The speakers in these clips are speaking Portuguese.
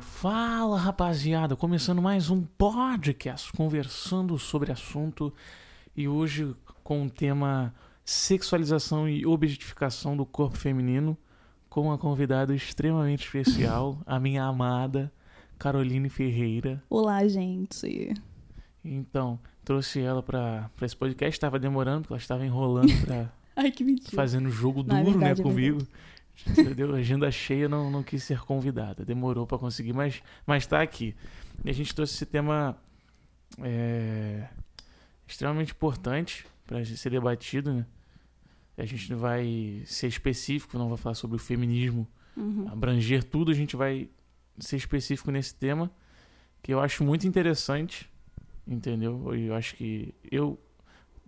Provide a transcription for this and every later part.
Fala rapaziada, começando mais um podcast conversando sobre assunto e hoje com o tema sexualização e objetificação do corpo feminino com uma convidada extremamente especial, a minha amada Caroline Ferreira. Olá, gente. Então, trouxe ela para esse podcast, estava demorando, porque ela estava enrolando para Ai, que mentira. fazendo jogo Não, duro, verdade, né, comigo. Entendeu? Agenda cheia, não, não quis ser convidada. Demorou pra conseguir, mas, mas tá aqui. E a gente trouxe esse tema é, extremamente importante pra ser debatido, né? A gente não vai ser específico, não vai falar sobre o feminismo, Uhum. abranger tudo, a gente vai ser específico nesse tema, que eu acho muito interessante, entendeu? Eu acho que eu.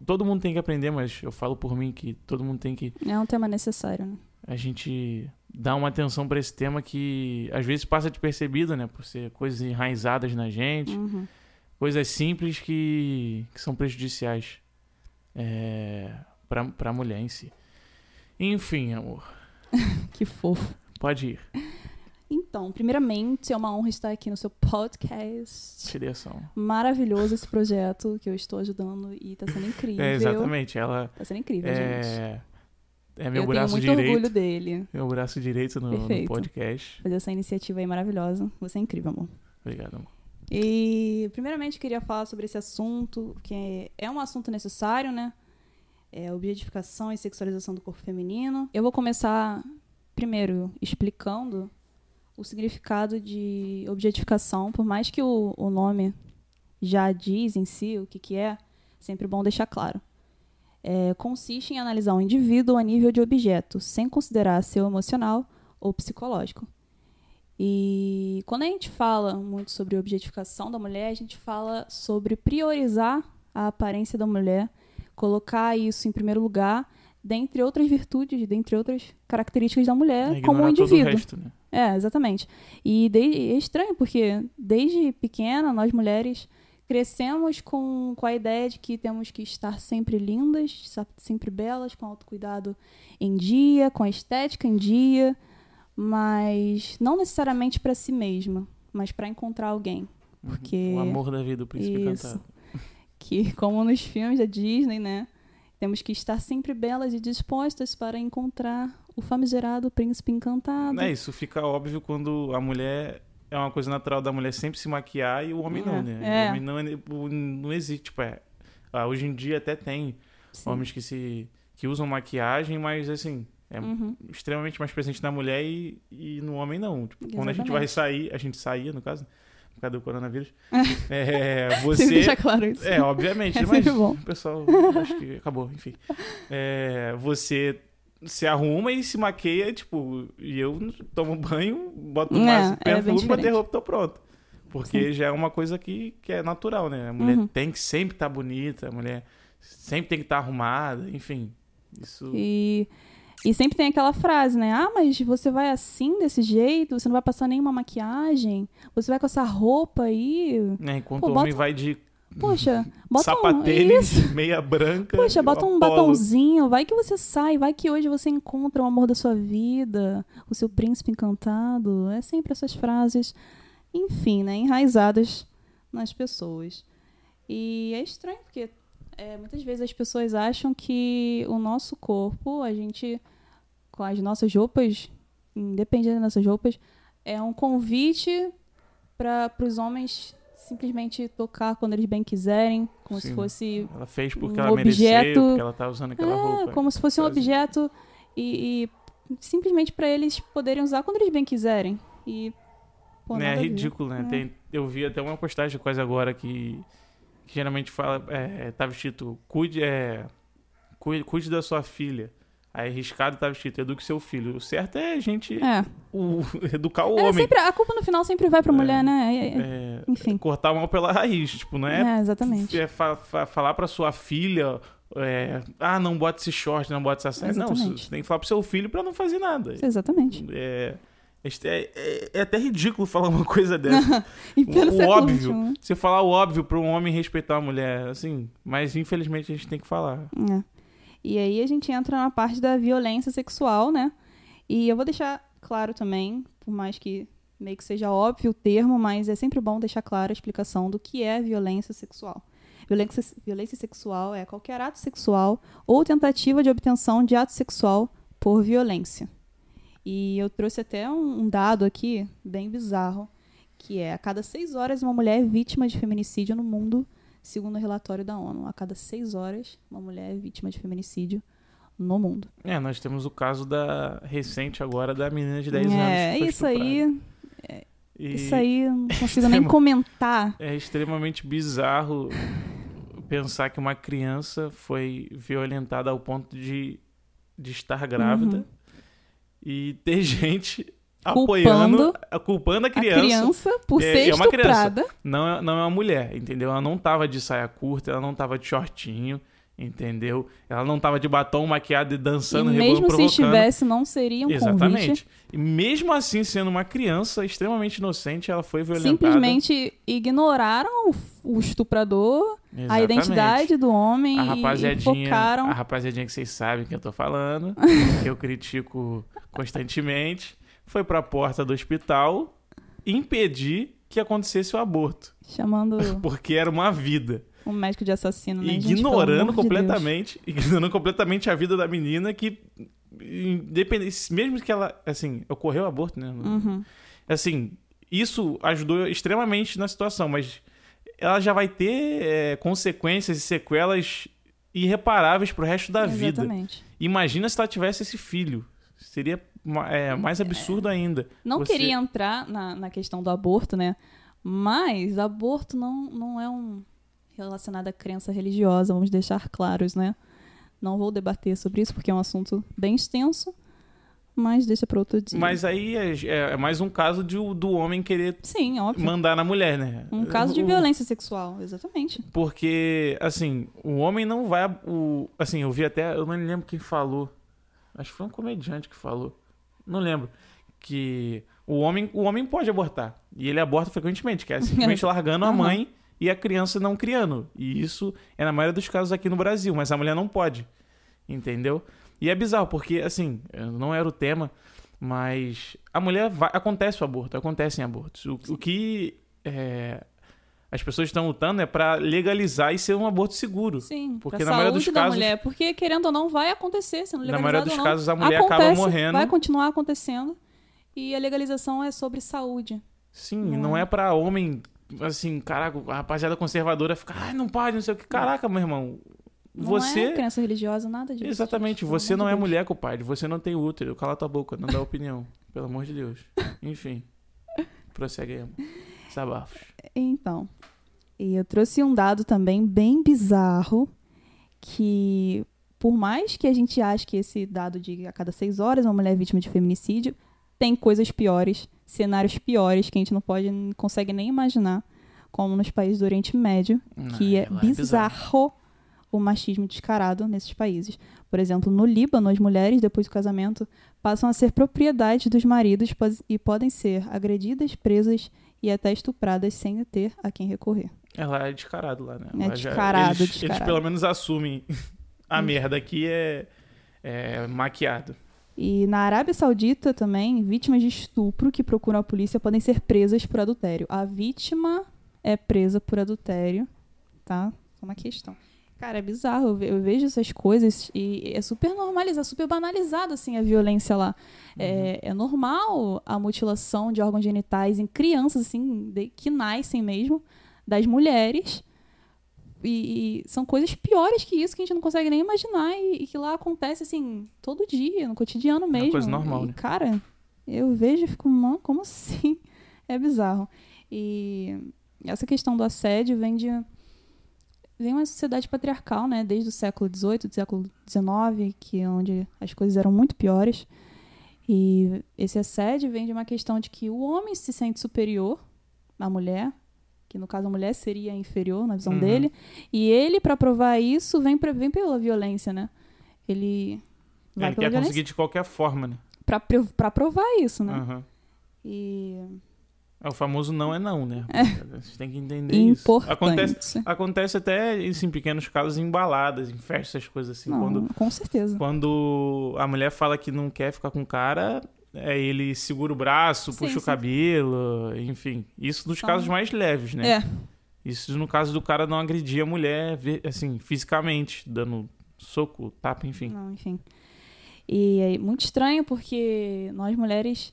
Todo mundo tem que aprender, mas eu falo por mim que todo mundo tem que É um tema necessário, né? a gente dar uma atenção pra esse tema que às vezes passa despercebido, né? Por ser coisas enraizadas na gente, Uhum. coisas simples que, que são prejudiciais é, pra, pra mulher em si. Enfim, amor, Que fofo. pode ir. Então, primeiramente, é uma honra estar aqui no seu podcast. Direção. Maravilhoso esse projeto que eu estou ajudando e tá sendo incrível. É, exatamente. Ela Tá sendo incrível, gente. é, é meu eu braço tenho muito direito. orgulho dele. Meu braço direito no, no podcast. Fazer essa iniciativa aí maravilhosa. Você é incrível, amor. Obrigado, amor. E, primeiramente, queria falar sobre esse assunto, que é um assunto necessário, né? É a objetificação e sexualização do corpo feminino. Eu vou começar, primeiro, explicando o significado de objetificação, por mais que o, o nome já diz em si o que, que é, sempre bom deixar claro. É, consiste em analisar um indivíduo a nível de objeto, sem considerar seu emocional ou psicológico. E quando a gente fala muito sobre objetificação da mulher, a gente fala sobre priorizar a aparência da mulher, colocar isso em primeiro lugar, dentre outras virtudes, dentre outras características da mulher É, como um o indivíduo. resto, né? É, exatamente. E de- é estranho, porque desde pequena, nós mulheres crescemos com, com a ideia de que temos que estar sempre lindas, sempre belas, com autocuidado em dia, com a estética em dia, mas não necessariamente para si mesma, mas para encontrar alguém. Porque O amor da vida, o príncipe Isso. cantado. que, como nos filmes da Disney, né? Temos que estar sempre belas e dispostas para encontrar o famigerado príncipe encantado. É, isso fica óbvio quando a mulher. É uma coisa natural da mulher sempre se maquiar e o homem É, não, né? é. O homem não, é- não existe. Tipo, é, ah, hoje em dia até tem Sim. homens que se que usam maquiagem, mas assim, é Uhum. extremamente mais presente na mulher e, e no homem não. Tipo, quando a gente vai sair, a gente saía, no caso, por causa do coronavírus. é, você. deixar claro isso. É, obviamente, É mas bom. o pessoal acho que acabou, enfim. É, você se arruma e se maqueia, tipo, e eu tomo banho, boto É, mais é perfume, botei roupa, tô pronto. Porque já é uma coisa que, que é natural, né? A mulher Uhum. tem que sempre estar bonita, a mulher sempre tem que estar arrumada, enfim. Isso. E, e sempre tem aquela frase, né? Ah, mas você vai assim, desse jeito? Você não vai passar nenhuma maquiagem? Você vai com essa roupa aí? né, enquanto Pô, o homem bota- vai de Poxa, bota um... sapatênis, meia branca. Poxa, bota um polo. batonzinho, vai que você sai, vai que hoje você encontra o amor da sua vida, o seu príncipe encantado. É sempre essas frases, enfim, né, enraizadas nas pessoas. E é estranho, porque é, muitas vezes as pessoas acham que o nosso corpo, a gente, com as nossas roupas, independente das nossas roupas, é um convite para os homens simplesmente tocar quando eles bem quiserem, como se Sim. fosse Ela fez porque um ela mereceu, objeto- porque ela tá usando aquela é, roupa. como se fosse um Quase. objeto e, e simplesmente para eles poderem usar quando eles bem quiserem. E pô, né, é ridículo, né? É. Tem- eu vi até uma postagem quase agora que, que geralmente fala, é, tava escrito, cuide, é, cuide, cuide da sua filha. Aí riscado tava escrito, eduque seu filho. O certo é a gente É. o- educar o É, homem. sempre, a culpa no final sempre vai pra É. mulher, né? É, é, É, Enfim. cortar o mal pela raiz, tipo, não é, É, exatamente. é fa- fa- falar pra sua filha, é, ah, não bota esse short, não bota essa saia. Não, você tem que falar pro seu filho pra não fazer nada. Exatamente. É, é, é- é até ridículo falar uma coisa dessa. O século óbvio. XXI. Você falar o óbvio pra um homem respeitar uma mulher, assim, mas infelizmente a gente tem que falar. É. E aí a gente entra na parte da violência sexual, né? E eu vou deixar claro também, por mais que meio que seja óbvio o termo, mas é sempre bom deixar clara a explicação do que é violência sexual. Violência, violência sexual é qualquer ato sexual ou tentativa de obtenção de ato sexual por violência. E eu trouxe até um, um dado aqui bem bizarro, que é a cada seis horas uma mulher é vítima de feminicídio no mundo, segundo o relatório da ONU. A cada seis horas uma mulher é vítima de feminicídio no mundo. É, nós temos o caso da recente agora da menina de 10 é, anos. É, isso aí. É, isso aí não consigo nem comentar. É extremamente bizarro pensar que uma criança foi violentada ao ponto de, de estar grávida uhum. E ter gente apoiando, culpando a criança. A criança por é, ser é uma estuprada. Criança, não, é, não é uma mulher, entendeu? Ela não tava de saia curta, ela não tava de shortinho, entendeu? Ela não tava de batom maquiado e dançando, e mesmo se estivesse, não seria um Exatamente. Convite. E mesmo assim, sendo uma criança extremamente inocente, ela foi violentada. Simplesmente ignoraram o, estuprador, Exatamente. a identidade do homem a rapaziadinha, e focaram... A rapaziadinha que vocês sabem que eu tô falando, que eu critico constantemente, foi pra porta do hospital impedir que acontecesse o aborto. Chamando... Porque era uma vida um médico de assassino, né? Ignorando gente, completamente, de ignorando completamente a vida da menina que independente, mesmo que ela, assim, ocorreu o aborto, né? Uhum. Assim, isso ajudou extremamente na situação, mas ela já vai ter é, consequências e sequelas irreparáveis pro resto da Exatamente. vida. Imagina se ela tivesse esse filho. Seria é, mais absurdo ainda. Não Você... queria entrar na, na questão do aborto, né? Mas aborto não, não é um relacionada à crença religiosa, vamos deixar claros, né? Não vou debater sobre isso porque é um assunto bem extenso, mas deixa para outro dia. Mas aí é, é, é mais um caso de, do homem querer Sim, óbvio. mandar na mulher, né? Um caso de o, violência sexual, exatamente. Porque, assim, o homem não vai. O, assim, eu vi até. Eu não lembro quem falou. Acho que foi um comediante que falou. Não lembro. Que o homem, o homem pode abortar. E ele aborta frequentemente, que é simplesmente largando a mãe e a criança não criando. E isso é na maioria dos casos aqui no Brasil, mas a mulher não pode. Entendeu? E é bizarro, porque, assim, não era o tema, mas a mulher vai, acontece o aborto, acontecem abortos. O, o que é, as pessoas estão lutando é para legalizar e ser um aborto seguro. Sim, porque na maioria dos casos, mulher, porque querendo ou não vai acontecer, sendo Na maioria dos não, casos a mulher acontece, acaba morrendo. Vai continuar acontecendo. E a legalização é sobre saúde. Sim, não, não é, é para homem assim, caraca, a rapaziada conservadora fica, ai, não pode, não sei o que. Caraca, meu irmão. Não você. é crença religiosa, nada disso. Exatamente, gente, você não é Deus. mulher, compadre. Você não tem útero. Cala tua boca, não dá opinião. Pelo amor de Deus. Enfim. Prosseguemos. Sabafos. Então. E eu trouxe um dado também bem bizarro. Que, por mais que a gente ache que esse dado de a cada seis horas uma mulher é vítima de feminicídio, tem coisas piores cenários piores que a gente não pode, não consegue nem imaginar, como nos países do Oriente Médio, que é, é bizarro o machismo descarado nesses países. Por exemplo, no Líbano, as mulheres, depois do casamento, passam a ser propriedade dos maridos e podem ser agredidas, presas e até estupradas sem ter a quem recorrer. Ela é descarado lá, né? É descarado, eles, descarado. Eles pelo menos assumem a hum. merda aqui é, é maquiado. E na Arábia Saudita também, vítimas de estupro que procuram a polícia podem ser presas por adultério. A vítima é presa por adultério, tá? É uma questão. Cara, é bizarro. Eu vejo essas coisas e é super normalizado, super banalizado, assim, a violência lá. É, uhum. É, é, normal a mutilação de órgãos genitais em crianças, assim, de, que nascem mesmo, das mulheres. E, e, são coisas piores que isso que a gente não consegue nem imaginar e, e que lá acontece assim todo dia, no cotidiano mesmo. É coisa normal, e, né? Cara, eu vejo e fico, mano, como assim? É bizarro. E essa questão do assédio vem de vem uma sociedade patriarcal, né, desde o século XVIII, do século XIX, que é onde as coisas eram muito piores. E esse assédio vem de uma questão de que o homem se sente superior à mulher, que no caso a mulher seria inferior na visão uhum. dele, e ele, para provar isso, vem, pra, vem pela violência, né? Ele vai ele quer violência. conseguir de qualquer forma, né? Pra, pra provar isso, né? Uhum. E É, o famoso não é não, né? Você tem que entender isso. Importante. Acontece, acontece até isso em pequenos casos, em baladas, em festas, coisas assim. Não, quando, com certeza. quando a mulher fala que não quer ficar com o cara, é, ele segura o braço, Sim, puxa o sim. cabelo, enfim. Isso nos Só- casos mais leves, né? É, Isso no caso do cara não agredir a mulher, assim, fisicamente, dando soco, tapa, enfim. não, enfim. E é muito estranho porque nós mulheres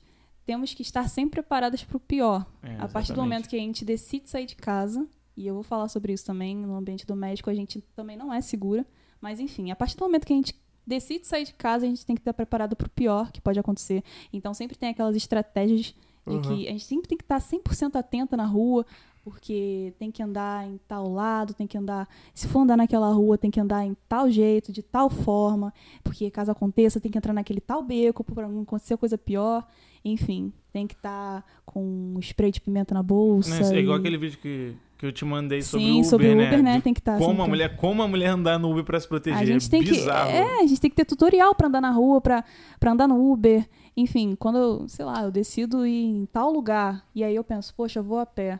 temos que estar sempre preparadas para o pior. É, a partir do momento que a gente decide sair de casa, e eu vou falar sobre isso também, no ambiente doméstico a gente também não é segura, mas enfim, a partir do momento que a gente decide sair de casa, a gente tem que estar preparado para o pior que pode acontecer. Então sempre tem aquelas estratégias Uhum. que a gente sempre tem que estar 100% atenta na rua, porque tem que andar em tal lado, tem que andar, se for andar naquela rua, tem que andar em tal jeito, de tal forma, porque caso aconteça, tem que entrar naquele tal beco para não acontecer coisa pior. Enfim, tem que estar com spray de pimenta na bolsa. Né, É igual e- aquele vídeo que, que eu te mandei sobre Sim, o Uber, sobre o Uber, né? De Tem que estar como, a sempre- mulher, como a mulher andar no Uber pra se proteger. A gente é tem que. bizarro. É, a gente tem que ter tutorial pra andar na rua, pra andar no Uber. Enfim, quando eu, sei lá, eu decido ir em tal lugar, e aí eu penso, poxa, eu vou a pé.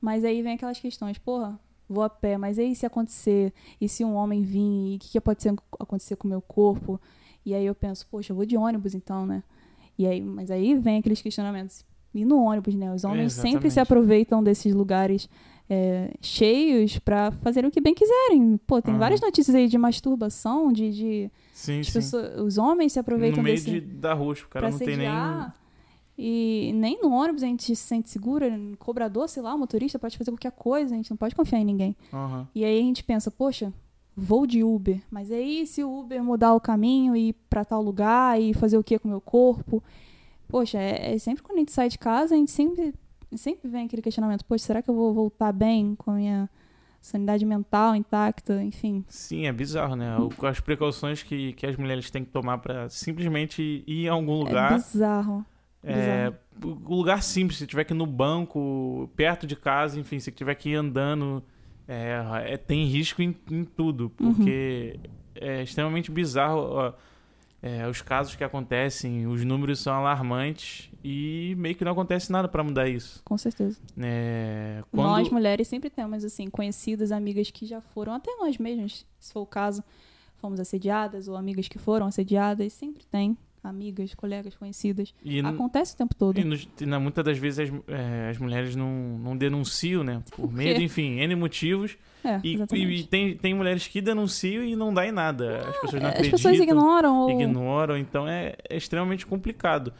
Mas aí vem aquelas questões, porra, vou a pé, mas aí se acontecer, e se um homem vir, e o que, que pode ser, acontecer com o meu corpo? E aí eu penso, poxa, eu vou de ônibus então, né? E aí, mas aí vem aqueles questionamentos. E no ônibus, né? Os homens sempre se aproveitam desses lugares é, cheios pra fazer o que bem quiserem. Pô, tem Aham. várias notícias aí de masturbação, de, de Sim, sim. pessoas- os homens se aproveitam no meio desse de, da rua, o cara não tem nem. E nem no ônibus a gente se sente segura, cobrador, sei lá, o motorista pode fazer qualquer coisa, a gente não pode confiar em ninguém. Aham. E aí a gente pensa, poxa, vou de Uber, mas aí se o Uber mudar o caminho e ir pra tal lugar e fazer o que com o meu corpo? Poxa, é, é sempre quando a gente sai de casa, a gente sempre, sempre vem aquele questionamento, poxa, será que eu vou voltar bem com a minha sanidade mental intacta, enfim. Sim, é bizarro, né? O- As precauções que, que as mulheres têm que tomar pra simplesmente ir a algum É lugar. bizarro. É, o lugar simples, se tiver que ir no banco, perto de casa, enfim, se tiver que ir andando, é, é- tem risco em, em tudo, porque é extremamente bizarro ó, é, os casos que acontecem, os números são alarmantes e meio que não acontece nada pra mudar isso. Com certeza. É, quando... Nós, mulheres, sempre temos, assim, conhecidas, amigas que já foram, até nós mesmas, se for o caso, fomos assediadas, ou amigas que foram assediadas, sempre tem amigas, colegas, conhecidas. e, Acontece o tempo todo. E, nos- e na- muitas das vezes as, é, as mulheres não, não denunciam, né? Por medo, enfim, N motivos. É, E, e tem, tem mulheres que denunciam e não dá em nada. As pessoas não As acreditam, pessoas ignoram ou... ignoram, então é, é extremamente complicado.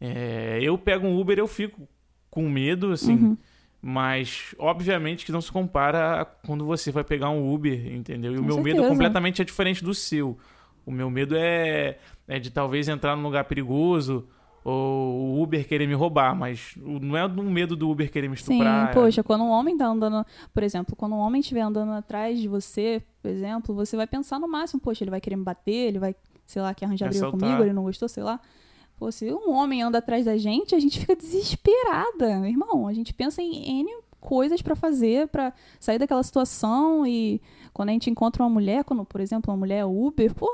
É, eu pego um Uber, eu fico com medo, assim, Uhum. mas obviamente que não se compara a quando você vai pegar um Uber, entendeu? E o Com meu medo certeza. completamente é diferente do seu. O meu medo é, é de talvez entrar num lugar perigoso ou o Uber querer me roubar, mas não é um medo do Uber querer me Sim, estuprar. é- poxa, quando um homem tá andando, por exemplo, quando um homem estiver andando atrás de você, por exemplo, você vai pensar no máximo, poxa, ele vai querer me bater, ele vai, sei lá, quer arranjar briga comigo, ele não gostou, sei lá. Pô, se um homem anda atrás da gente, a gente fica desesperada, meu irmão. A gente pensa em N coisas pra fazer, pra sair daquela situação e quando a gente encontra uma mulher, quando, por exemplo, uma mulher é Uber, pô,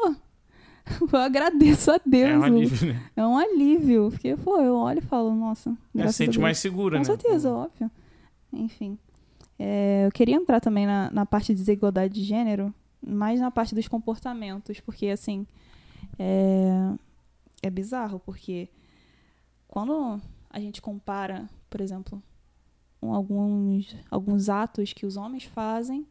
eu agradeço a Deus. É um alívio, né? É um alívio, porque, pô, eu olho e falo, nossa, É, a sente mais segura, Com né? certeza, óbvio. Enfim. É, eu queria entrar também na, na parte de desigualdade de gênero, mais na parte dos comportamentos, porque, assim, é, é bizarro, porque quando a gente compara, por exemplo, alguns, alguns atos que os homens fazem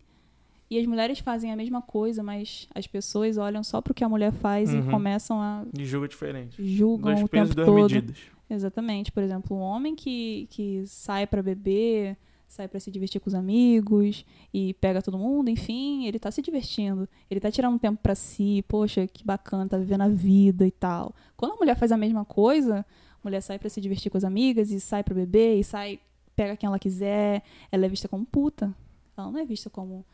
e as mulheres fazem a mesma coisa, mas as pessoas olham só pro que a mulher faz Uhum. e começam a De jogo diferente. julgam Dois o pesos, tempo duas todo. medidas. Exatamente. Por exemplo, um homem que, que sai pra beber, sai pra se divertir com os amigos e pega todo mundo, enfim, ele tá se divertindo. Ele tá tirando um tempo pra si, poxa, que bacana, tá vivendo a vida e tal. Quando a mulher faz a mesma coisa, a mulher sai pra se divertir com as amigas e sai pra beber e sai, pega quem ela quiser, ela é vista como puta. Ela não é vista como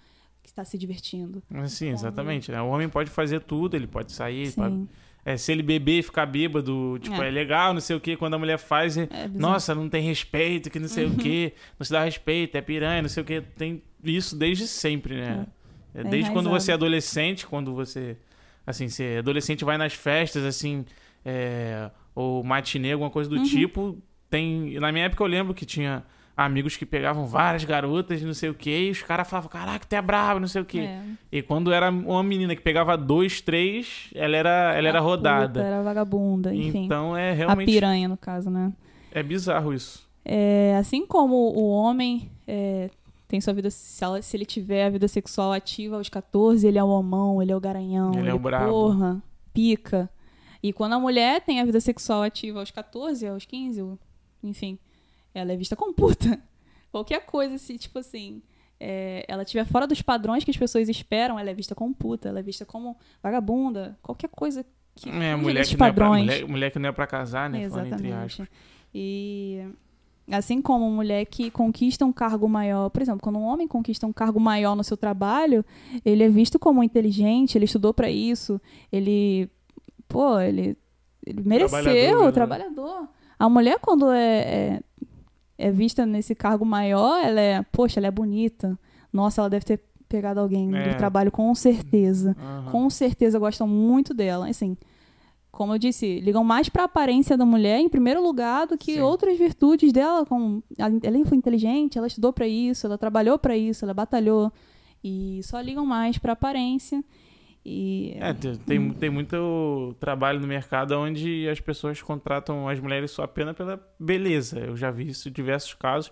que está se divertindo. Sim, exatamente. Né? O homem pode fazer tudo, ele pode sair, Sim. pode- é, se ele beber e ficar bêbado, tipo, é, É. legal, não sei o que, quando a mulher faz, é, nossa, não tem respeito, que não sei Uhum. o que, não se dá respeito, é piranha, não sei o que, tem isso desde sempre, né? É, É desde quando você é adolescente, quando você, assim, você é adolescente vai nas festas, assim, é, ou matinê, alguma coisa do Uhum. tipo, tem. Na minha época eu lembro que tinha amigos que pegavam várias garotas, não sei o que, e os caras falavam, caraca, tu é brabo, não sei o que. É. E quando era uma menina que pegava dois, três, ela era, ela era A rodada. puta, era vagabunda, enfim. Então é a realmente. piranha, no caso, né? É bizarro isso. É, assim como o homem é, tem sua vida, se, ela- se ele tiver a vida sexual ativa aos 14, ele é o homão, ele é o garanhão, Ele é o brabo. porra, pica. E quando a mulher tem a vida sexual ativa aos 14, aos 15, ou- enfim, ela é vista como puta. Qualquer coisa, se, tipo assim, é, ela estiver fora dos padrões que as pessoas esperam, ela é vista como puta, ela é vista como vagabunda, qualquer coisa que É, mulher que, não é pra, padrões. mulher, mulher que não é pra casar, né? Exatamente. E assim como mulher que conquista um cargo maior, por exemplo, quando um homem conquista um cargo maior no seu trabalho, ele é visto como inteligente, ele estudou pra isso, ele, pô, ele, ele mereceu, Trabalhador, né? A mulher quando é, é é vista nesse cargo maior, ela é, poxa, ela é bonita. Nossa, ela deve ter pegado alguém É. do trabalho com certeza Aham. com certeza gostam muito dela. Assim, como eu disse, ligam mais pra aparência da mulher em primeiro lugar do que Sim. outras virtudes dela. Como ela foi inteligente, ela estudou pra isso, ela trabalhou pra isso, ela batalhou e só ligam mais pra aparência. E É, tem, tem, tem muito trabalho no mercado onde as pessoas contratam as mulheres só apenas pela beleza. Eu já vi isso em diversos casos.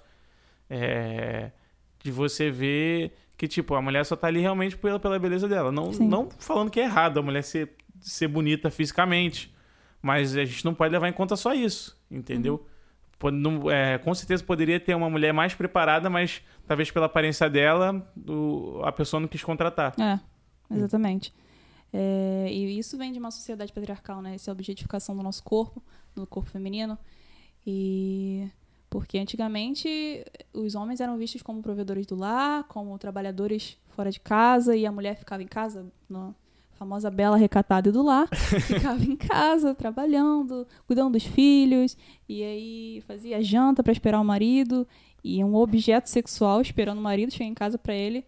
é, de você ver que, tipo, a mulher só tá ali realmente pela, pela beleza dela. Não, Sim. não falando que é errado a mulher ser, ser bonita fisicamente. Mas a gente não pode levar em conta só isso, entendeu? Pode- não- é, com certeza poderia ter uma mulher mais preparada, mas talvez pela aparência dela, o- a pessoa não quis contratar. É, exatamente. É, e isso vem de uma sociedade patriarcal, né? Essa objetificação do nosso corpo, do corpo feminino. E porque antigamente os homens eram vistos como provedores do lar, como trabalhadores fora de casa, e a mulher ficava em casa, na famosa bela recatada do lar, ficava em casa trabalhando, cuidando dos filhos, e aí fazia janta para esperar o marido, e um objeto sexual esperando o marido chegar em casa para ele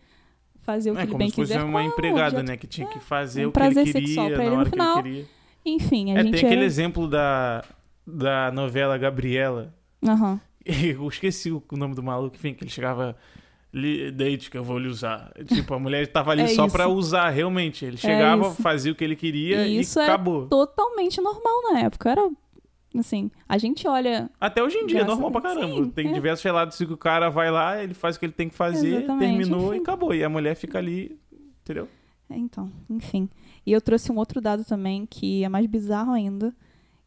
fazer o que É ele como bem se fosse quiser. uma com o empregada, né? Que tinha que fazer um o que ele queria na ele no hora final. que ele queria. Enfim, a É, gente tem aquele era- exemplo da, da novela Gabriela. Aham. Eu esqueci o nome do maluco, enfim, que ele chegava. "Li- Deite que eu vou lhe usar. Tipo, a mulher tava ali É só isso. pra usar, realmente. Ele chegava, isso. fazia o que ele queria E e, isso era acabou. Totalmente normal na época. Era assim, a gente olha. Até hoje em dia, é normal pra caramba. Sim, tem é. diversos relatos que o cara vai lá, ele faz o que ele tem que fazer, Exatamente, terminou e enfim. acabou. E a mulher fica ali, entendeu? É, então, enfim. E eu trouxe um outro dado também que é mais bizarro ainda,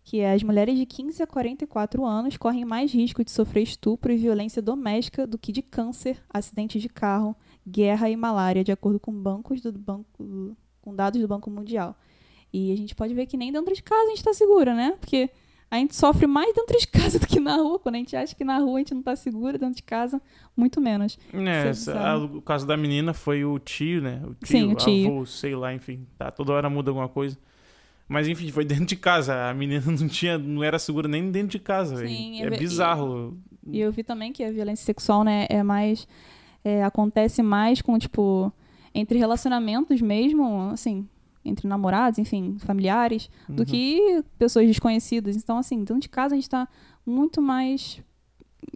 que é as mulheres de 15 a 44 anos correm mais risco de sofrer estupro e violência doméstica do que de câncer, acidentes de carro, guerra e malária, de acordo com bancos do banco com dados do Banco Mundial. E a gente pode ver que nem dentro de casa a gente está segura, né? Porque a gente sofre mais dentro de casa do que na rua. Quando a gente acha que na rua a gente não está segura, dentro de casa, muito menos. É, a- o caso da menina foi o tio, né? O tio, Sim, o tio. avô, sei lá, enfim. Tá, toda hora muda alguma coisa. Mas enfim, foi dentro de casa. A menina não tinha, não era segura nem dentro de casa. Sim, é bizarro. E eu vi também que a violência sexual, né, é mais. é, acontece mais com, tipo, entre relacionamentos mesmo, assim, entre namorados, enfim, familiares, do Uhum. que pessoas desconhecidas. Então, assim, dentro de casa a gente tá muito mais.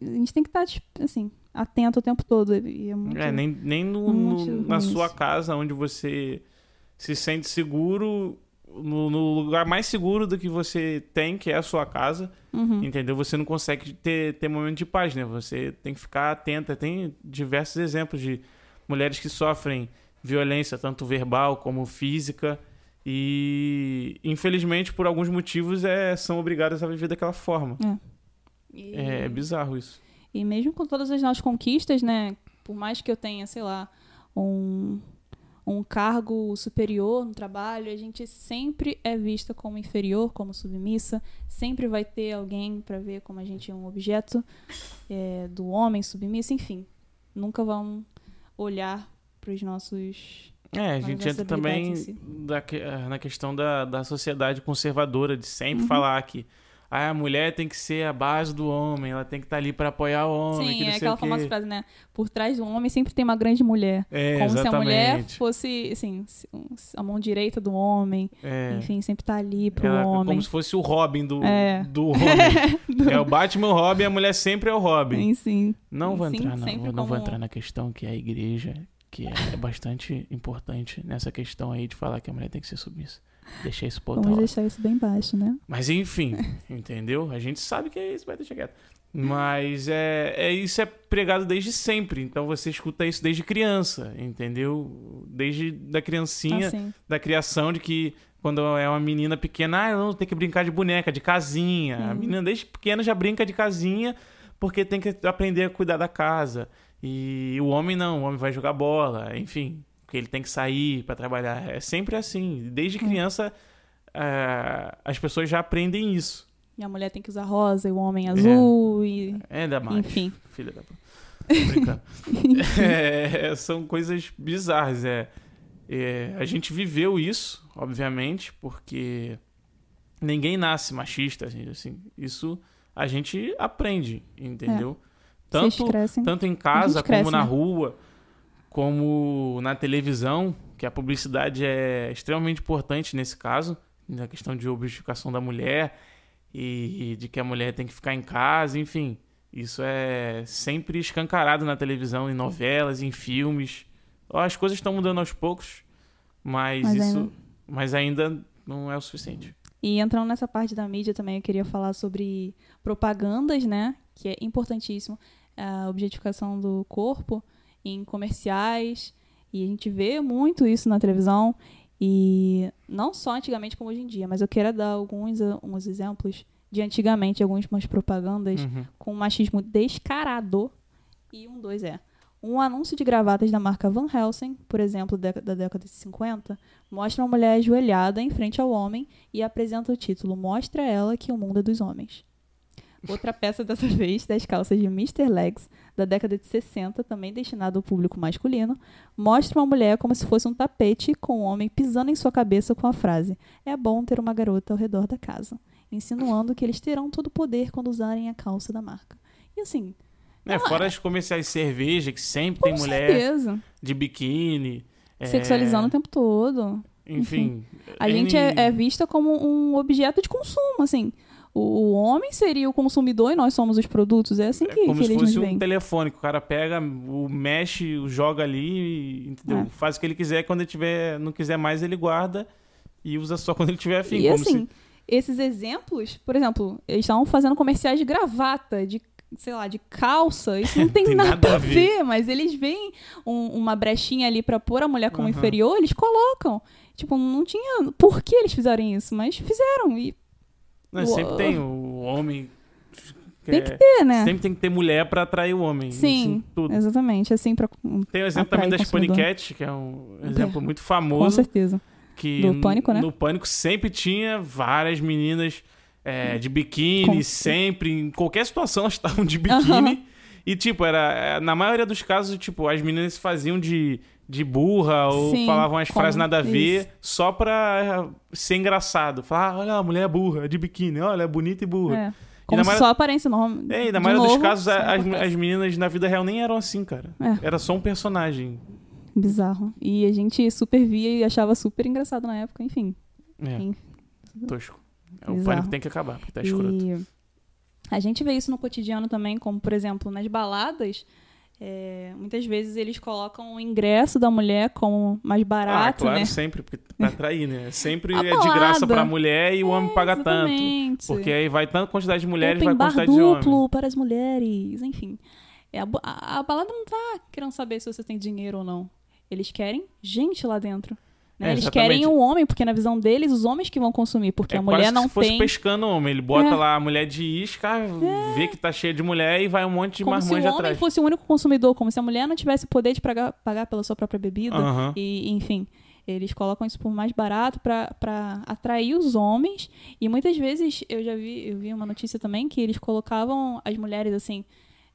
A gente tem que estar, assim, atento o tempo todo. É muito... É, nem, nem no, muito no- na sua casa, onde você se sente seguro, no, no lugar mais seguro do que você tem, que é a sua casa, Uhum. entendeu? Você não consegue ter, ter momento de paz, né? Você tem que ficar atenta. Tem diversos exemplos de mulheres que sofrem violência, tanto verbal como física, e infelizmente, por alguns motivos, é, são obrigadas a viver daquela forma. E- É, bizarro isso. E mesmo com todas as nossas conquistas, né? Por mais que eu tenha, sei lá, um, um cargo superior no trabalho, a gente sempre é vista como inferior, como submissa. Sempre vai ter alguém para ver como a gente é um objeto é, do homem submisso, enfim. Nunca vão olhar para os nossos. É, a gente entra também si. da eh, na questão da, da sociedade conservadora, de sempre Uhum. falar que ah, a mulher tem que ser a base do homem, ela tem que estar ali para apoiar o homem. Sim, é aquela famosa frase, né? Por trás do homem sempre tem uma grande mulher. É, Como se a mulher exatamente. fosse, assim, a mão direita do homem. É. Enfim, sempre tá ali pro Ela- homem. Como se fosse o Robin do, É. do homem. É o Batman o Robin, a mulher sempre é o Robin. Sim, sim. Não vou Sim, entrar, não, não vou entrar na questão que é a igreja, que é bastante importante nessa questão aí de falar que a mulher tem que ser submissa. Deixei esse ponto Vamos deixar isso bem baixo, né? Mas enfim, entendeu? A gente sabe que é isso, vai deixar quieto. Mas é, é isso é pregado desde sempre. Então você escuta isso desde criança, entendeu? Desde da criancinha, Assim. da criação de que quando é uma menina pequena, ah, não, tem que brincar de boneca, de casinha. A Uhum. menina desde pequena já brinca de casinha porque tem que aprender a cuidar da casa. E o homem não, o homem vai jogar bola, enfim, porque ele tem que sair para trabalhar. É sempre assim. Desde Hum. criança ah, as pessoas já aprendem isso. E a mulher tem que usar rosa e o homem azul e... É, ainda mais. Enfim. Filha da. brincando. É, são coisas bizarras. É, é, a gente viveu isso, obviamente, porque ninguém nasce machista. Assim, assim, isso a gente aprende, entendeu? Vocês Tanto, tanto em casa gente cresce, como na né? rua, como na televisão, que a publicidade é extremamente importante nesse caso, na questão de objetificação da mulher e, e de que a mulher tem que ficar em casa, enfim. Isso é sempre escancarado na televisão, em novelas, em filmes. As coisas estão mudando aos poucos, mas, Mas isso, ainda- mas ainda não é o suficiente. E entrando nessa parte da mídia também, eu queria falar sobre propagandas, né? Que é importantíssimo. A objetificação do corpo em comerciais. E a gente vê muito isso na televisão. E não só antigamente como hoje em dia, mas eu quero dar alguns, alguns exemplos de antigamente, algumas propagandas Uhum. com machismo descarado. E um dois é. Um anúncio de gravatas da marca Van Helsing, por exemplo, da da década de 50, mostra uma mulher ajoelhada em frente ao homem e apresenta o título Mostra ela que o mundo é dos homens. Outra peça dessa vez, das calças de Mr. Legs, da década de 60, também destinada ao público masculino, mostra uma mulher como se fosse um tapete com um homem pisando em sua cabeça com a frase É bom ter uma garota ao redor da casa, insinuando que eles terão todo o poder quando usarem a calça da marca. E assim, É, fora as comerciais de cerveja, que sempre com tem mulher certeza, de biquíni. é, sexualizando o tempo todo. Enfim. A N- gente é, é vista como um objeto de consumo, assim. O, homem seria o consumidor e nós somos os produtos. É assim É que, como que se fosse um telefone, que o cara pega, o mexe, o joga ali, entendeu? É. Faz o que ele quiser, quando ele tiver, não quiser mais, ele guarda e usa só quando ele tiver afim. e como assim, se- esses exemplos, por exemplo, eles estavam fazendo comerciais de gravata, de sei lá, de calça, isso não tem, Tem nada, nada a a ver, mas eles veem um- uma brechinha ali pra pôr a mulher como Aham. inferior, eles colocam. Tipo, não tinha por que eles fizerem isso, mas fizeram e Não, o- sempre tem o homem. tem é, que ter, né? Sempre tem que ter mulher pra atrair o homem. Sim, tudo. exatamente, assim pra Tem o exemplo também da consumidor. Panicat, que é um exemplo muito com famoso. certeza. que Do Pânico, né? No Pânico sempre tinha várias meninas é, de biquíni, Com- sempre, em qualquer situação elas estavam de biquíni. E, tipo, era. é, Na maioria dos casos, tipo, as meninas se faziam de, de burra ou Sim, falavam as frases nada a ver isso. só pra é, ser engraçado. Falar, ah, olha, a mulher é burra, de biquíni, olha, é bonita e burra. É. Como na se maioria- só aparência nome. É, e na maioria dos novo, casos, só a- as, as meninas na vida real nem eram assim, cara. É. Era só um personagem. Bizarro. E a gente super via e achava super engraçado na época, enfim. É, Enfim. tosco. O Bizarro. pânico tem que acabar, porque tá escroto. E a gente vê isso no cotidiano também, como por exemplo, nas baladas. É, muitas vezes eles colocam o ingresso da mulher como mais ah, barato, claro, né? sempre, porque pra atrair, né? Sempre é de graça pra mulher e o homem paga tanto. Exatamente. Porque aí vai tanta quantidade de mulheres, Open vai quantidade de homens. duplo para as mulheres, enfim. É, a, a- a balada não tá querendo saber se você tem dinheiro ou não. Eles querem gente lá dentro. Né? É, Eles querem um homem, porque na visão deles, os homens que vão consumir, porque É a mulher não se fosse tem. pescando homem. Ele bota É. lá a mulher de isca, vê que tá cheia de mulher e vai um monte de Como se o marmanjo homem atrás. fosse o único consumidor, como se a mulher não tivesse o poder de pagar, pagar pela sua própria bebida. E, enfim, eles colocam isso por mais barato pra atrair os homens. E muitas vezes eu já vi, eu vi uma notícia também que eles colocavam as mulheres assim,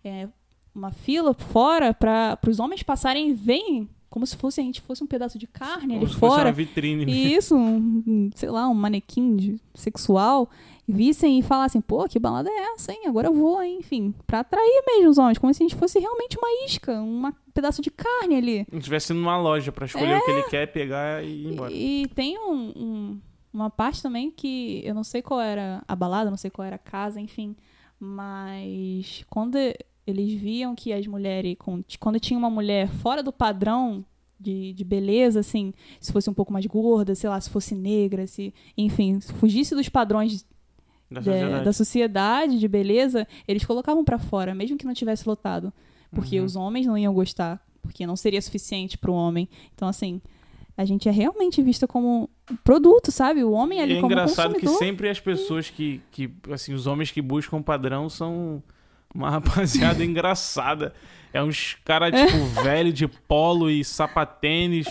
é, uma fila fora para os homens passarem e verem como se fosse a gente fosse um pedaço de carne Como ali se fosse uma fora. vitrine. E isso, um, sei lá, um manequim de- sexual, vissem e falassem, pô, que balada é essa, hein? Agora eu vou, hein? enfim, pra atrair mesmo os homens, como se a gente fosse realmente uma isca, um pedaço de carne ali. Se estivesse numa loja pra escolher o que ele quer, pegar e ir embora. E, e tem um- um- uma parte também que eu não sei qual era a balada, não sei qual era a casa, enfim, mas quando eles viam que as mulheres, quando tinha uma mulher fora do padrão de, de beleza, assim, se fosse um pouco mais gorda, sei lá, se fosse negra, se, enfim, se fugisse dos padrões Da da, sociedade. da sociedade de beleza, eles colocavam pra fora, mesmo que não tivesse lotado, porque Uhum. os homens não iam gostar, porque não seria suficiente pro homem. Então assim, a gente é realmente vista como produto, sabe? O homem ali é como engraçado que consumidor. sempre as pessoas que, que, assim, os homens que buscam padrão são uma rapaziada engraçada. É uns cara, tipo, velho de polo e sapatênis.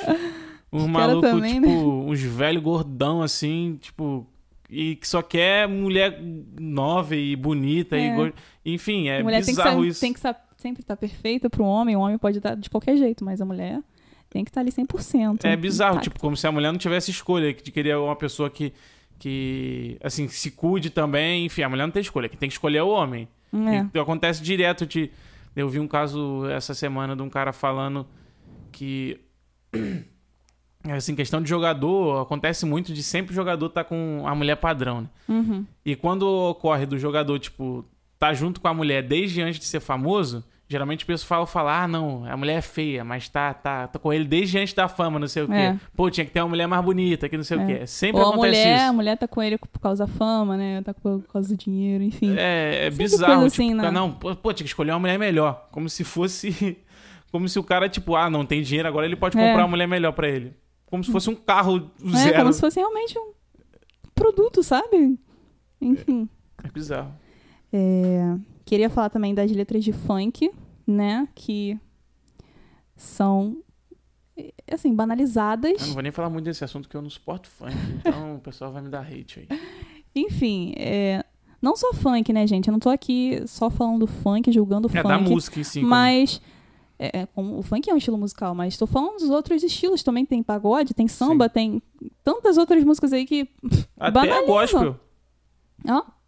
Um cara maluco, também, tipo, né? uns velho gordão, assim, tipo... E que só quer mulher nova e bonita. E É. go- Enfim, é mulher tem que, bizarro isso. tem que sempre estar perfeita pro homem, o homem pode estar de qualquer jeito, mas a mulher tem que estar ali 100%. É bizarro, Tá- tipo, como se a mulher não tivesse escolha de querer uma pessoa que, que assim, se cuide também. Enfim, a mulher não tem escolha, quem tem que escolher é o homem. É. E acontece direto de. Eu vi um caso essa semana de um cara falando que. Assim, questão de jogador, acontece muito de sempre o jogador tá com a mulher padrão, né? Uhum. E quando ocorre do jogador, tipo, tá junto com a mulher desde antes de ser famoso, geralmente o pessoal fala, ah, não, a mulher é feia, mas tá, tá, tá com ele desde antes da fama, não sei o quê. É. Pô, tinha que ter uma mulher mais bonita, que não sei o É. quê. Sempre Ou a acontece mulher, a isso. mulher tá com ele por causa da fama, né? Tá por causa do dinheiro, enfim. É, é Sempre bizarro, coisa tipo, assim, né? não, pô, pô, tinha que escolher uma mulher melhor. Como se fosse. Como se o cara, tipo, ah, não tem dinheiro, agora ele pode É. comprar uma mulher melhor pra ele. Como se fosse um carro É, zero. como se fosse realmente um produto, sabe? Enfim. É bizarro. É, queria falar também das letras de funk, né? Que são, é, assim, banalizadas. Eu não vou nem falar muito desse assunto que eu não suporto funk, então o pessoal vai me dar hate aí. Enfim, é, não só funk, né, gente? Eu não tô aqui só falando do funk, julgando É funk. da música em si. como- Mas. É, é, o funk é um estilo musical, mas tô falando dos outros estilos também. Tem pagode, tem samba, tem tantas outras músicas aí que. Até banalizam. gospel.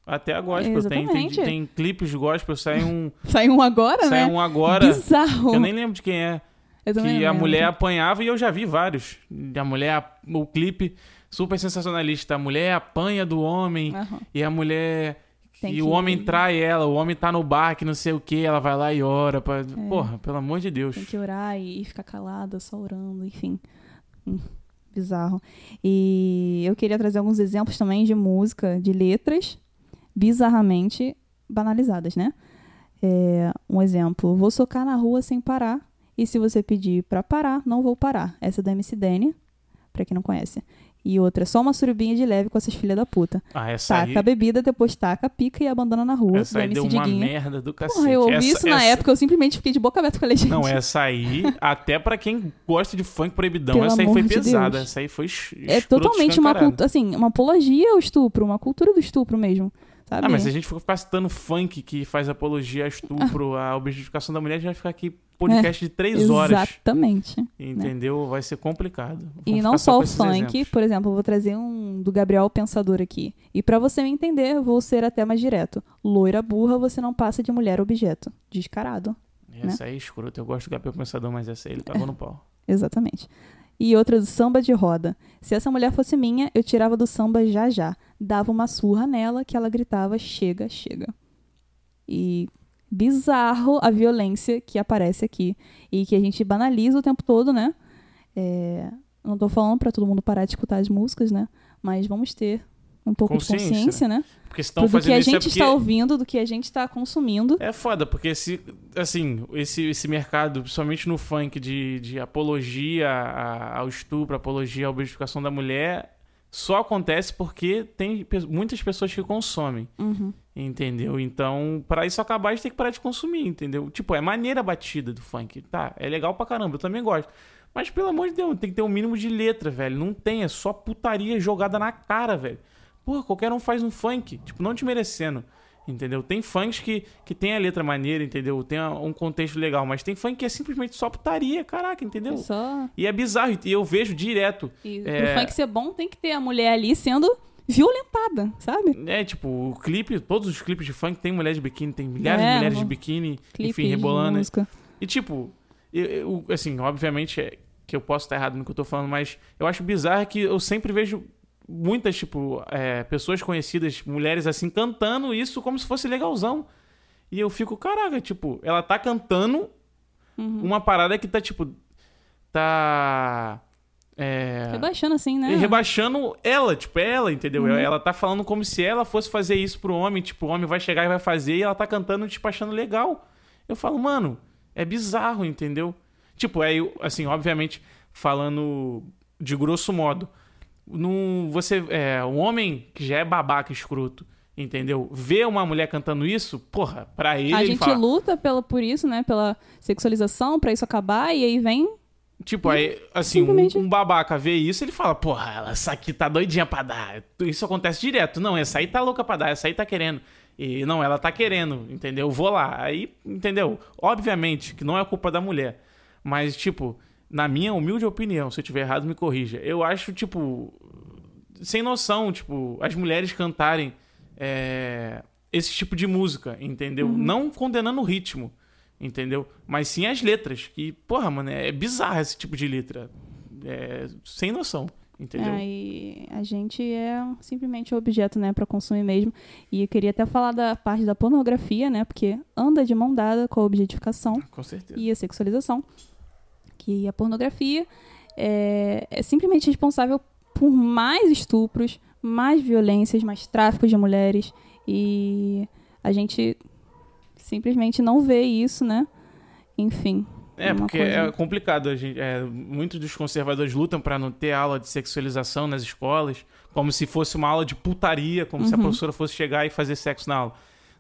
Até a gospel. Tem, tem, tem clipes de gospel, sai um, saiu um agora, sai né? um agora. Bizarro. Eu nem lembro de quem é. Eu que a lembro. mulher apanhava e eu já vi vários. A mulher, o clipe super sensacionalista. A mulher apanha do homem Aham. e a mulher. Tem e que- o homem trai ela, o homem tá no bar que não sei o que, ela vai lá e ora. Pra... Porra, pelo amor de Deus. É. Tem que orar e, e ficar calada, só orando, enfim. Hum, Bizarro. E eu queria trazer alguns exemplos também de música, de letras bizarramente banalizadas, né? É, um exemplo, vou socar na rua sem parar. E se você pedir pra parar, não vou parar. Essa é da MC Dani, pra quem não conhece. E outra, só uma surubinha de leve com essas filhas da puta. Ah, essa aí, Taca a bebida, depois taca pica e abandona na rua. essa aí deu uma merda do cacete. Porra, eu ouvi Essa- isso na essa- época, eu simplesmente fiquei de boca aberta com a legenda. Não, essa aí, até pra quem gosta de funk proibidão, Pelo essa aí foi de pesada. Deus. Essa aí foi É totalmente uma, assim, uma apologia ao estupro, uma cultura do estupro mesmo. Sabe? Ah, mas se a gente for ficar citando funk que faz apologia a estupro, a objetificação da mulher, a gente vai ficar aqui podcast de três horas. Exatamente. Entendeu? Vai ser complicado. Vamos E não só com o funk, exemplos. por exemplo, eu vou trazer um do Gabriel Pensador aqui. E pra você me entender, vou ser até mais direto. Loira burra, você não passa de mulher objeto. Descarado. Essa aí é escroto. Eu gosto do Gabriel Pensador, mas essa aí ele pagou no pau. Exatamente. E outra do samba de roda. Se essa mulher fosse minha, eu tirava do samba já já. Dava uma surra nela que ela gritava: chega, chega. E bizarro a violência que aparece aqui. E que a gente banaliza o tempo todo, né? É, não tô falando pra todo mundo parar de escutar as músicas, né? Mas vamos ter um pouco Consciência. de consciência, né? Porque estão do que fazendo a é gente porque... está ouvindo, do que a gente está consumindo. É foda, porque esse, assim, esse, esse mercado, principalmente no funk, de, de apologia ao estupro, apologia à objetificação da mulher, só acontece porque tem muitas pessoas que consomem, Uhum. entendeu? Então, pra isso acabar, a gente tem que parar de consumir, entendeu? Tipo, é maneira a batida do funk, tá? É legal pra caramba, eu também gosto. Mas, pelo amor de Deus, tem que ter um mínimo de letra, velho. Não tem, é só putaria jogada na cara, velho. Porra, qualquer um faz um funk, tipo, não te merecendo. entendeu? Tem funks que, que tem a letra maneira, entendeu? Tem a- um contexto legal, mas tem funk que é simplesmente só putaria, caraca, entendeu? É só... E é bizarro, e eu vejo direto. E É. pro funk ser bom, tem que ter a mulher ali sendo violentada, sabe? É, tipo, o clipe, todos os clipes de funk tem mulher de biquíni, tem milhares É, de mulheres de biquíni, enfim, rebolando. E tipo, eu, eu- assim, obviamente é que eu posso estar errado no que eu tô falando, mas eu acho bizarro que eu sempre vejo muitas, tipo, é, pessoas conhecidas, mulheres assim, cantando isso como se fosse legalzão. E eu fico, caraca, tipo, ela tá cantando Uhum. uma parada que tá, tipo, tá. É, Rebaixando assim, né? e rebaixando ela, tipo, é ela, entendeu? Uhum. Ela tá falando como se ela fosse fazer isso pro homem, tipo, o homem vai chegar e vai fazer, e ela tá cantando, tipo, achando legal. Eu falo, mano, é bizarro, entendeu? Tipo, é, assim, obviamente, falando de grosso modo, num, você, é, um homem que já é babaca escroto, entendeu? Vê uma mulher cantando isso, porra, pra ele, a gente fala, luta pela, por isso, né? Pela sexualização, pra isso acabar, e aí vem. Tipo, aí, assim, um, Simplesmente- um babaca vê isso, ele fala, porra, ela- essa aqui tá doidinha pra dar. Isso acontece direto. Não, essa aí tá louca pra dar, essa aí tá querendo. E não, ela tá querendo, entendeu? Vou lá. Aí, entendeu? Obviamente que não é culpa da mulher. Mas, tipo, na minha humilde opinião, se eu tiver errado, me corrija. Eu acho, tipo, sem noção, tipo, as mulheres cantarem é, esse tipo de música, entendeu? Não condenando o ritmo, entendeu? Mas sim as letras, que, porra, mano, é bizarro esse tipo de letra. É, sem noção, entendeu? Aí a gente é simplesmente objeto, né, pra consumir mesmo. E eu queria até falar da parte da pornografia, né? Porque anda de mão dada com a objetificação Com certeza. e a sexualização. Que a pornografia é, é simplesmente responsável por mais estupros, mais violências, mais tráfico de mulheres. E a gente simplesmente não vê isso, né? Enfim. É, porque coisa- é complicado. A gente, é, muitos dos conservadores lutam pra não ter aula de sexualização nas escolas, como se fosse uma aula de putaria, como se a Uhum. professora fosse chegar e fazer sexo na aula.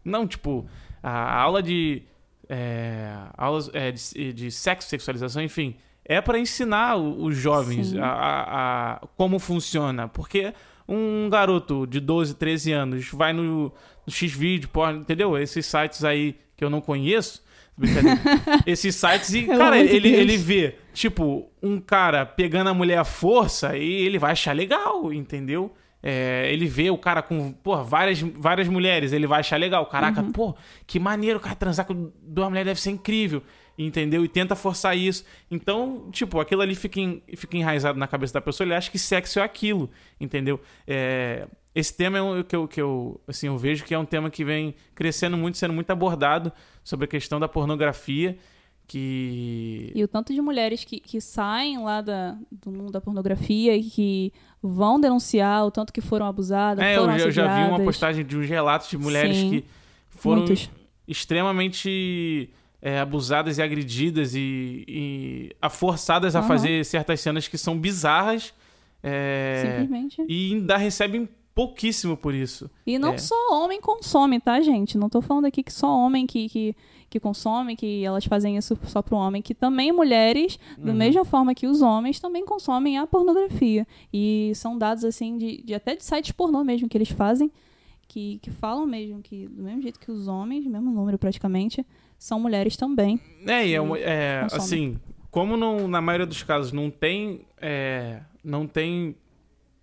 Não, tipo, a aula de. É, aulas é, de, de sexo, sexualização, enfim, é pra ensinar os jovens a, a- a- como funciona. Porque um garoto de 12, 13 anos vai no, no X-Video, entendeu? Esses sites aí que eu não conheço. Esses sites e, cara, ele, ele vê, tipo, um cara pegando a mulher à força e ele vai achar legal, entendeu? É, ele vê o cara com, pô, várias, várias mulheres, ele vai achar legal. Caraca, Uhum. pô, que maneiro, o cara transar com duas mulheres deve ser incrível, entendeu? E tenta forçar isso. Então, tipo, aquilo ali fica, em- fica enraizado na cabeça da pessoa, ele acha que sexo é aquilo, entendeu? É, esse tema é um que eu, que eu, assim, eu vejo que é um tema que vem crescendo muito, sendo muito abordado sobre a questão da pornografia, que... E o tanto de mulheres que, que saem lá da, do mundo da pornografia e que vão denunciar o tanto que foram abusadas, É, eu, foram já- eu já vi uma postagem de uns relatos de mulheres Sim, que foram Muitos. extremamente é, abusadas e agredidas e, e a- forçadas a Aham. fazer certas cenas que são bizarras é, Simplesmente. e ainda recebem pouquíssimo por isso. E não É. só homem consome, tá, gente? Não tô falando aqui que só homem que, que, que consome, que elas fazem isso só pro homem, que também mulheres, da Uhum. mesma forma que os homens, também consomem a pornografia. E são dados, assim, de, de até de sites pornô mesmo que eles fazem, que, que falam mesmo que, do mesmo jeito que os homens, mesmo número praticamente, são mulheres também. É, e é, é, assim, como não- na maioria dos casos não tem, é, não tem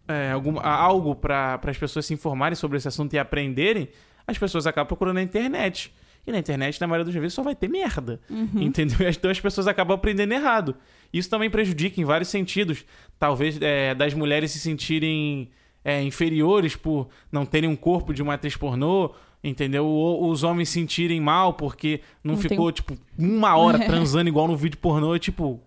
é, algum, algo para as pessoas se informarem sobre esse assunto e aprenderem, as pessoas acabam procurando na internet. E na internet, na maioria das vezes, só vai ter merda. Uhum. Entendeu? Então as pessoas acabam aprendendo errado. Isso também prejudica em vários sentidos. Talvez é, das mulheres se sentirem é, inferiores por não terem um corpo de uma atriz pornô, entendeu? Ou os homens se sentirem mal porque não, Não tem ficou, tipo, uma hora transando igual no vídeo pornô. Tipo,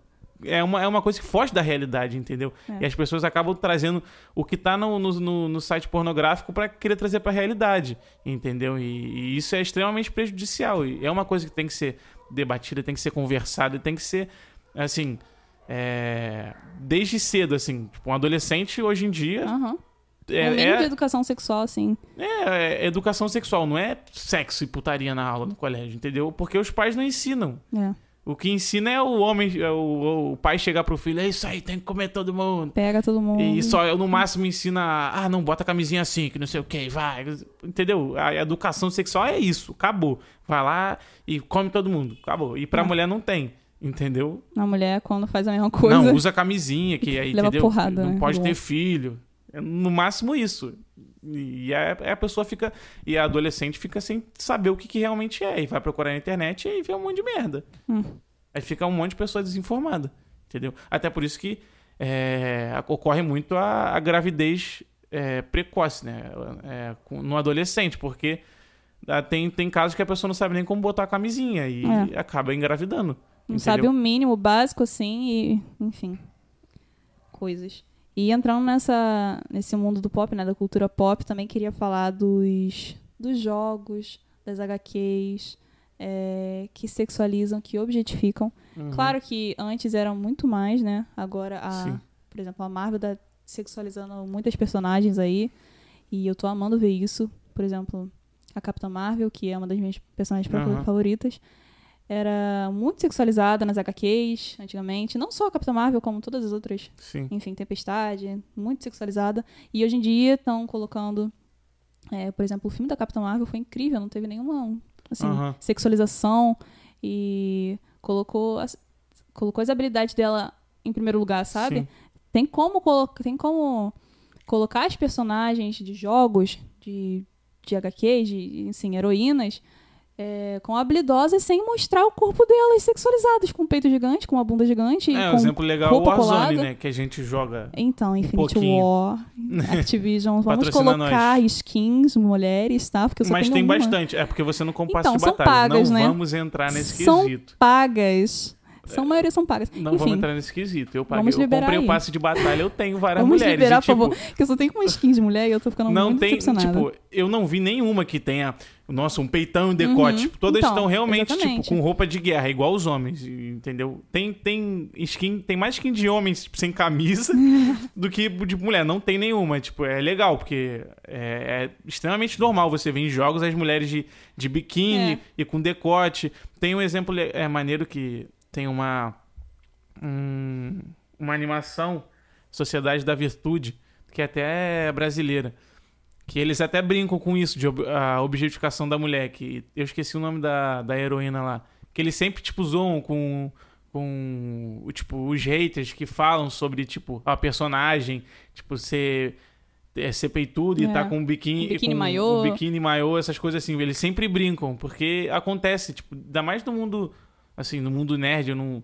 é uma, é uma coisa que foge da realidade, entendeu? É. E as pessoas acabam trazendo o que tá no, no, no- site pornográfico pra querer trazer pra realidade, entendeu? E, e isso é extremamente prejudicial. E é uma coisa que tem que ser debatida, tem que ser conversada, tem que ser, assim, é, desde cedo, assim. Tipo, um adolescente hoje em dia Aham. é, mínimo é- de educação sexual, assim. é- é educação sexual, não é sexo e putaria na aula no colégio, entendeu? Porque os pais não ensinam. É. O que ensina é o homem, é o, o pai chegar pro filho, é isso aí, tem que comer todo mundo. Pega todo mundo. E só, no máximo, ensina, ah, não, bota a camisinha assim, que não sei o que, vai. Entendeu? A educação sexual é isso, acabou. Vai lá e come todo mundo, acabou. E pra Ah. mulher não tem, entendeu? A mulher, quando faz a mesma coisa. Não, usa camisinha, que aí, Leva entendeu? porrada, não né, pode do ter filho. É no máximo isso. E a, a pessoa fica. E a adolescente fica sem saber o que, que realmente é. E vai procurar na internet e aí vê um monte de merda. Hum. Aí fica um monte de pessoa desinformada. Entendeu? Até por isso que é, ocorre muito a, a gravidez é, precoce, né? É, no adolescente, porque ah, tem, tem casos que a pessoa não sabe nem como botar a camisinha e É. acaba engravidando. Não entendeu? sabe o mínimo, o básico, assim, e. Enfim. Coisas. E entrando nessa, nesse mundo do pop, né? Da cultura pop, também queria falar dos, dos jogos, das HQs, é, que sexualizam, que objetificam. Uhum. Claro que antes eram muito mais, né? Agora, a, Sim. por exemplo, a Marvel tá sexualizando muitas personagens aí. E eu tô amando ver isso. Por exemplo, a Capitã Marvel, que é uma das minhas personagens Aham. favoritas, era muito sexualizada nas HQs antigamente. Não só a Capitã Marvel, como todas as outras. Sim. Enfim, Tempestade, muito sexualizada. E hoje em dia estão colocando. é, por exemplo, o filme da Capitã Marvel foi incrível, não teve nenhuma assim, sexualização e colocou as, colocou as habilidades dela em primeiro lugar, sabe? Sim. Tem como colocar, tem como colocar as personagens de jogos, de, de HQs, de assim, heroínas, é, com habilidosas sem mostrar o corpo delas sexualizadas, com peito gigante, com uma bunda gigante. É, um exemplo legal é o Warzone, né? Que a gente joga. Então, Infinity pouquinho. War, Activision, vamos colocar skins, mulheres, tá? Porque eu só Mas tem uma. bastante. É porque você não compassa Então, de são batalha. pagas, não né? vamos entrar nesse São quesito. Pagas. São, a maioria são pagas. Não Enfim, vamos entrar nesse quesito. Eu paguei. Eu comprei o passe de batalha, eu tenho várias vamos mulheres. liberar, e, tipo, por favor. Porque eu só tenho uma skin de mulher e eu tô ficando não muito tem, tipo, eu não vi nenhuma que tenha, nossa, um peitão e decote. Uhum. Tipo, todas Então, estão realmente, exatamente. tipo, com roupa de guerra, igual os homens, entendeu? Tem, tem skin, tem mais skin de homens, tipo, sem camisa do que de mulher. Não tem nenhuma. Tipo, é legal, porque é, é extremamente normal você ver em jogos as mulheres de, de biquíni É. e com decote. Tem um exemplo é, maneiro que tem uma um- uma animação Sociedade da Virtude, que até é brasileira. Que eles até brincam com isso, de ob- a objetificação da mulher. Que eu esqueci o nome da, da heroína lá. Que eles sempre, tipo, zoam com, com tipo, os haters que falam sobre, tipo, a personagem, tipo, ser, é, ser peitudo e É. tá com um biquíni, Um biquíni com maiô. um biquíni maiô, essas coisas assim. Eles sempre brincam, porque acontece, tipo, ainda mais no mundo, assim, no mundo nerd, eu não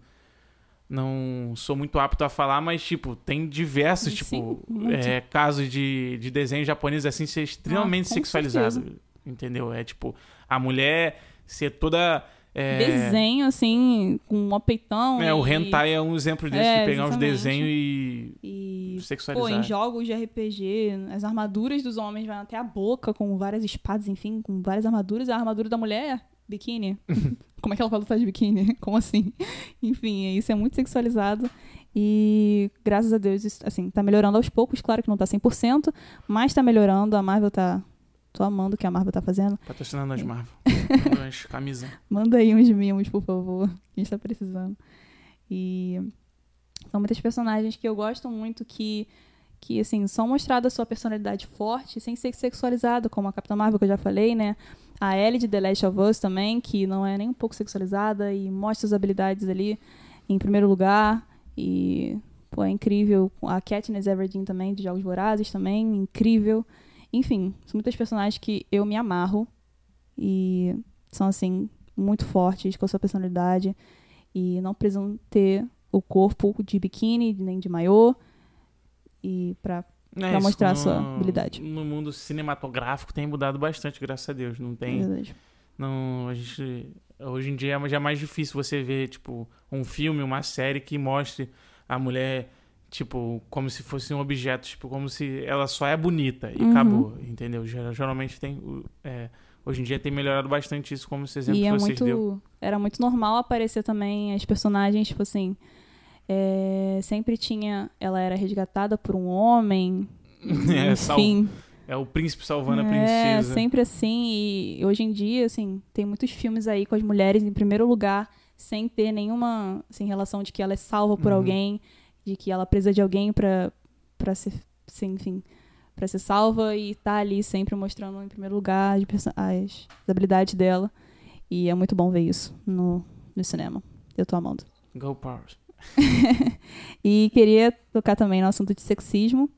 não sou muito apto a falar, mas, tipo, tem diversos, Sim, tipo, é, casos de, de desenho japonês, assim, ser extremamente Ah, sexualizado. Entendeu? É, tipo, a mulher ser toda... É, Desenho, assim, com um peitão. é, e, o hentai é um exemplo disso, É, de pegar uns exatamente. desenhos e E, pô, sexualizar. em jogos de RPG, as armaduras dos homens vão até a boca, com várias espadas, enfim, com várias armaduras. A armadura da mulher, biquíni. Como é que ela pode lutar de biquíni? Como assim? Enfim, isso é muito sexualizado. E graças a Deus, isso, assim, tá melhorando aos poucos. Claro que não tá 100%, mas tá melhorando. A Marvel tá. Tô amando o que a Marvel tá fazendo. Patrocinando as Marvel. as camisas. Manda aí uns mimos, por favor. A gente tá precisando. E são muitas personagens que eu gosto muito que, que assim, são mostradas a sua personalidade forte, sem ser sexualizada, como a Capitã Marvel, que eu já falei, né? A Ellie de The Last of Us também, que não é nem um pouco sexualizada e mostra as habilidades ali em primeiro lugar. E, pô, é incrível. A Katniss Everdeen também, de Jogos Vorazes também, incrível. Enfim, são muitas personagens que eu me amarro. E são, assim, muito fortes com a sua personalidade. E não precisam ter o corpo de biquíni, nem de maiô. E pra É, Pra mostrar a no- sua habilidade. No mundo cinematográfico tem mudado bastante, graças a Deus. Não tem... Verdade. Não, a gente. Hoje em dia é já é mais difícil você ver, tipo, um filme, uma série que mostre a mulher, tipo, como se fosse um objeto, tipo, como se ela só é bonita e Uhum. acabou, entendeu? Ger- Geralmente tem. é, hoje em dia tem melhorado bastante isso, como esse exemplo E que é vocês muito. deu. Era muito normal aparecer também as personagens, tipo assim. É, sempre tinha. Ela era resgatada por um homem. É, sal- enfim. É o príncipe salvando a É, princesa. sempre assim. E hoje em dia, assim, tem muitos filmes aí com as mulheres em primeiro lugar, sem ter nenhuma assim, relação de que ela é salva por Uhum. alguém, de que ela precisa de alguém pra, pra ser, ser, enfim, pra ser salva e tá ali sempre mostrando em primeiro lugar as, as, as habilidades dela. E é muito bom ver isso no, no cinema. Eu tô amando. Go Powers. E queria tocar também no assunto de sexismo.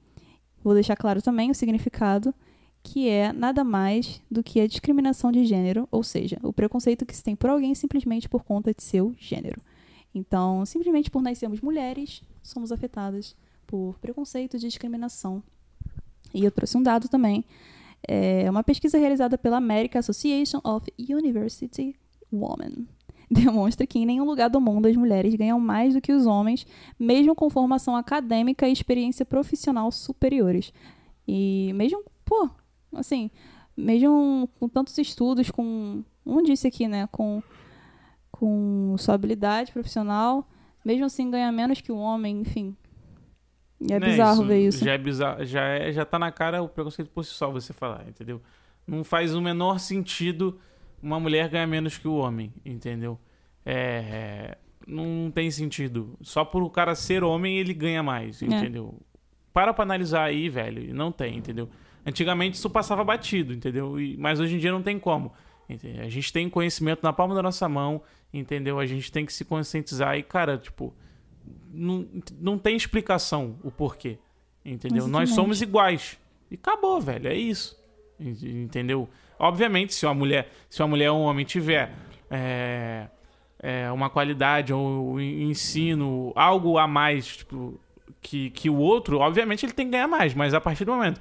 Vou deixar claro também o significado, que é nada mais do que a discriminação de gênero, ou seja, o preconceito que se tem por alguém simplesmente por conta de seu gênero. Então, simplesmente por nascermos mulheres, somos afetadas por preconceito e discriminação. E eu trouxe um dado também. É uma pesquisa realizada pela American Association of University Women. Demonstra que em nenhum lugar do mundo as mulheres ganham mais do que os homens mesmo com formação acadêmica e experiência profissional superiores. E mesmo, pô, assim, mesmo com tantos estudos, com, um disse aqui, né, com, com sua habilidade profissional, mesmo assim ganha menos que o homem, enfim. E é bizarro ver isso. Já é bizarro, já, é, já tá na cara o preconceito por si só você falar, entendeu? Não faz o menor sentido uma mulher ganhar menos que o homem, entendeu? É, é, não tem sentido. Só por o cara ser homem ele ganha mais, É. entendeu? Para pra analisar aí, velho, não tem, entendeu? Antigamente isso passava batido, entendeu? E- mas hoje em dia não tem como. entendeu? A gente tem conhecimento na palma da nossa mão, entendeu? A gente tem que se conscientizar e, cara, tipo, não, não tem explicação o porquê. Entendeu? Nós somos iguais. E acabou, velho. É isso. Ent- Entendeu? Obviamente, se uma mulher, se uma mulher ou um homem tiver é, é, uma qualidade ou en- ensino, algo a mais tipo, que, que o outro, obviamente ele tem que ganhar mais. Mas a partir do momento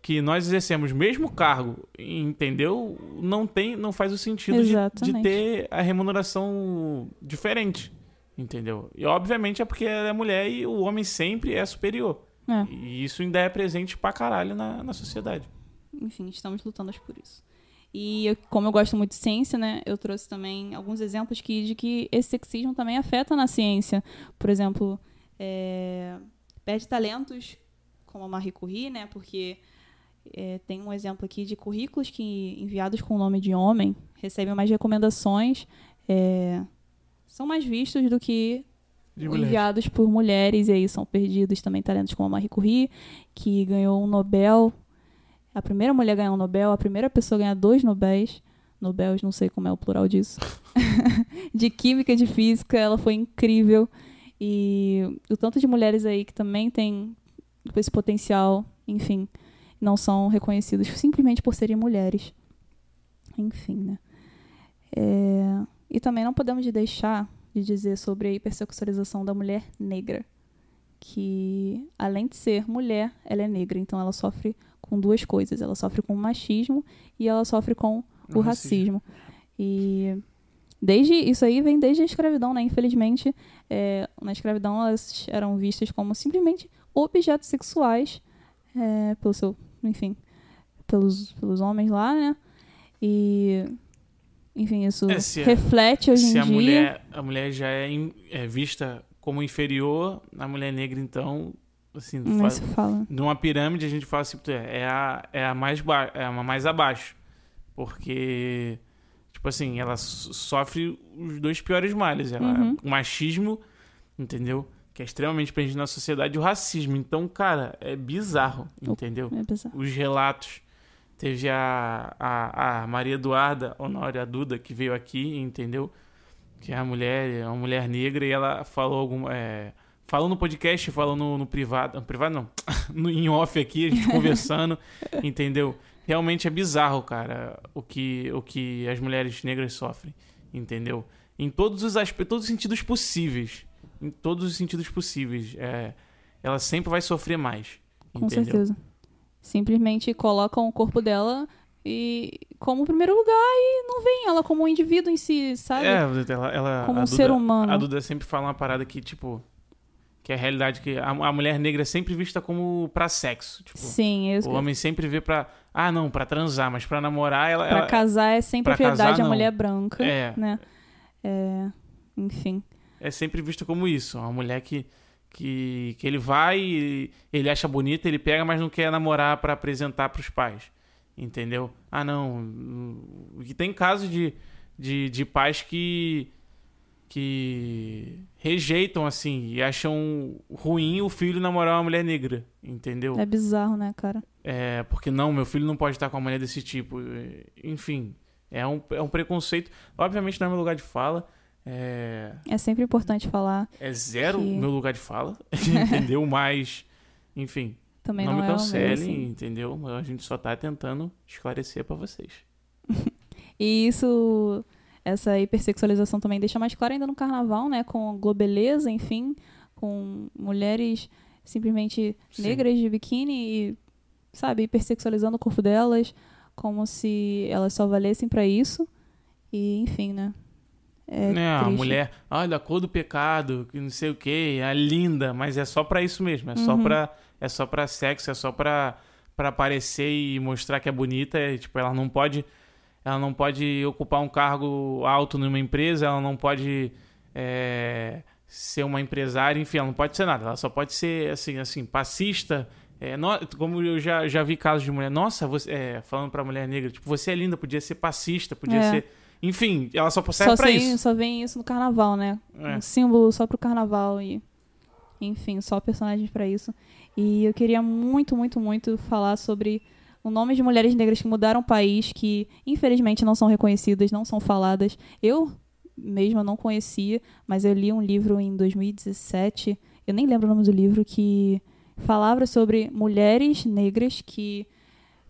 que nós exercemos o mesmo cargo, entendeu? Não tem, não faz o sentido de, de ter a remuneração diferente. Entendeu? E obviamente é porque ela é mulher e o homem sempre é superior. É. E isso ainda é presente pra caralho na, na sociedade. Enfim, estamos lutando por isso. E eu- como eu gosto muito de ciência, né, eu trouxe também alguns exemplos que, de que esse sexismo também afeta na ciência. Por exemplo, é, perde talentos, como a Marie Curie, né, porque é, tem um exemplo aqui de currículos que enviados com o nome de homem recebem mais recomendações, é, são mais vistos do que enviados por mulheres, e aí são perdidos também talentos como a Marie Curie, que ganhou um Nobel. A primeira mulher a ganhar um Nobel, a primeira pessoa a ganhar dois Nobéis. Nobels, não sei como é o plural disso. de química e de física, ela foi incrível. E o tanto de mulheres aí que também têm esse potencial, enfim, não são reconhecidas simplesmente por serem mulheres. Enfim, né? É, E também não podemos deixar de dizer sobre a hipersexualização da mulher negra. Que, além de ser mulher, ela é negra. Então, ela sofre com duas coisas. Ela sofre com o machismo e ela sofre com o O racismo. E desde isso aí vem desde a escravidão, né? Infelizmente, é, na escravidão elas eram vistas como simplesmente objetos sexuais é, pelo seu, enfim, pelos, pelos homens lá, né? E enfim, isso É, se a- reflete hoje Se em a dia. mulher, a mulher já é, in- é vista como inferior, a mulher negra, então, assim, faz, fala. numa pirâmide a gente fala assim, "Puta, é a, é a mais ba é a mais abaixo. Porque, tipo assim, ela so- sofre os dois piores males. Ela, Uhum. O machismo, entendeu? Que é extremamente presente na sociedade, e o racismo. Então, cara, é bizarro, entendeu? É bizarro. os relatos. Teve a, a, a Maria Eduarda Honório, a Duda, que veio aqui, entendeu? Que é a mulher, é uma mulher negra, e ela falou alguma. É, falou no podcast, falou no, no privado. No privado não, no, em off aqui, a gente conversando, entendeu? Realmente é bizarro, cara, o que, o que as mulheres negras sofrem, entendeu? Em todos os aspectos, todos os sentidos possíveis. Em todos os sentidos possíveis. É, ela sempre vai sofrer mais. Com entendeu? certeza. Simplesmente colocam o corpo dela e como primeiro lugar e não veem ela como um indivíduo em si, sabe? É, ela, ela- como um Duda, ser humano. A Duda sempre fala uma parada que, tipo, que é a realidade que a, a mulher negra é sempre vista como pra sexo. Tipo, Sim, eu, o homem sempre vê pra. Ah, não, pra transar, mas pra namorar ela. pra ela- casar é sempre a prioridade não. mulher branca, É. né? É, enfim. é sempre vista como isso. Uma mulher que, que, que ele vai, e ele acha bonita, ele pega, mas não quer namorar pra apresentar pros pais. Entendeu? Ah, não. Que tem casos de, de, de pais que. Que rejeitam, assim, e acham ruim o filho namorar uma mulher negra, entendeu? É bizarro, né, cara? É, porque não, meu filho não pode estar com uma mulher desse tipo. Enfim, é um, é um preconceito. Obviamente não é meu lugar de fala. É, É sempre importante falar. é zero Que- meu lugar de fala, entendeu? Mas, enfim, Também não, não, me é cancelem, assim. entendeu? A gente só tá tentando esclarecer pra vocês. E isso, essa hipersexualização também deixa mais claro ainda no carnaval, né? Com globeleza, enfim, com mulheres simplesmente Sim. negras de biquíni e, sabe, hipersexualizando o corpo delas, como se elas só valessem pra isso. E, enfim, né? É né, a mulher, olha, a cor do pecado, que não sei o que, é linda, mas é só pra isso mesmo, é só Uhum. pra é só para sexo, é só pra para aparecer e mostrar que é bonita, é, tipo, ela não pode ela não pode ocupar um cargo alto numa empresa, ela não pode é, ser uma empresária, enfim, ela não pode ser nada, ela só pode ser assim, assim, passista. É, no- como eu já, já vi casos de mulher, nossa, você, é, falando pra mulher negra, tipo, você é linda, podia ser passista, podia É. ser. Enfim, ela só serve Só, pra isso. só vem isso no carnaval, né? É. Um símbolo só pro carnaval e enfim, só personagens pra isso. E eu queria muito, muito, muito falar sobre o nome de mulheres negras que mudaram o país, que infelizmente não são reconhecidas, não são faladas. Eu mesma não conhecia, mas eu li um livro em 2017, eu nem lembro o nome do livro, que falava sobre mulheres negras que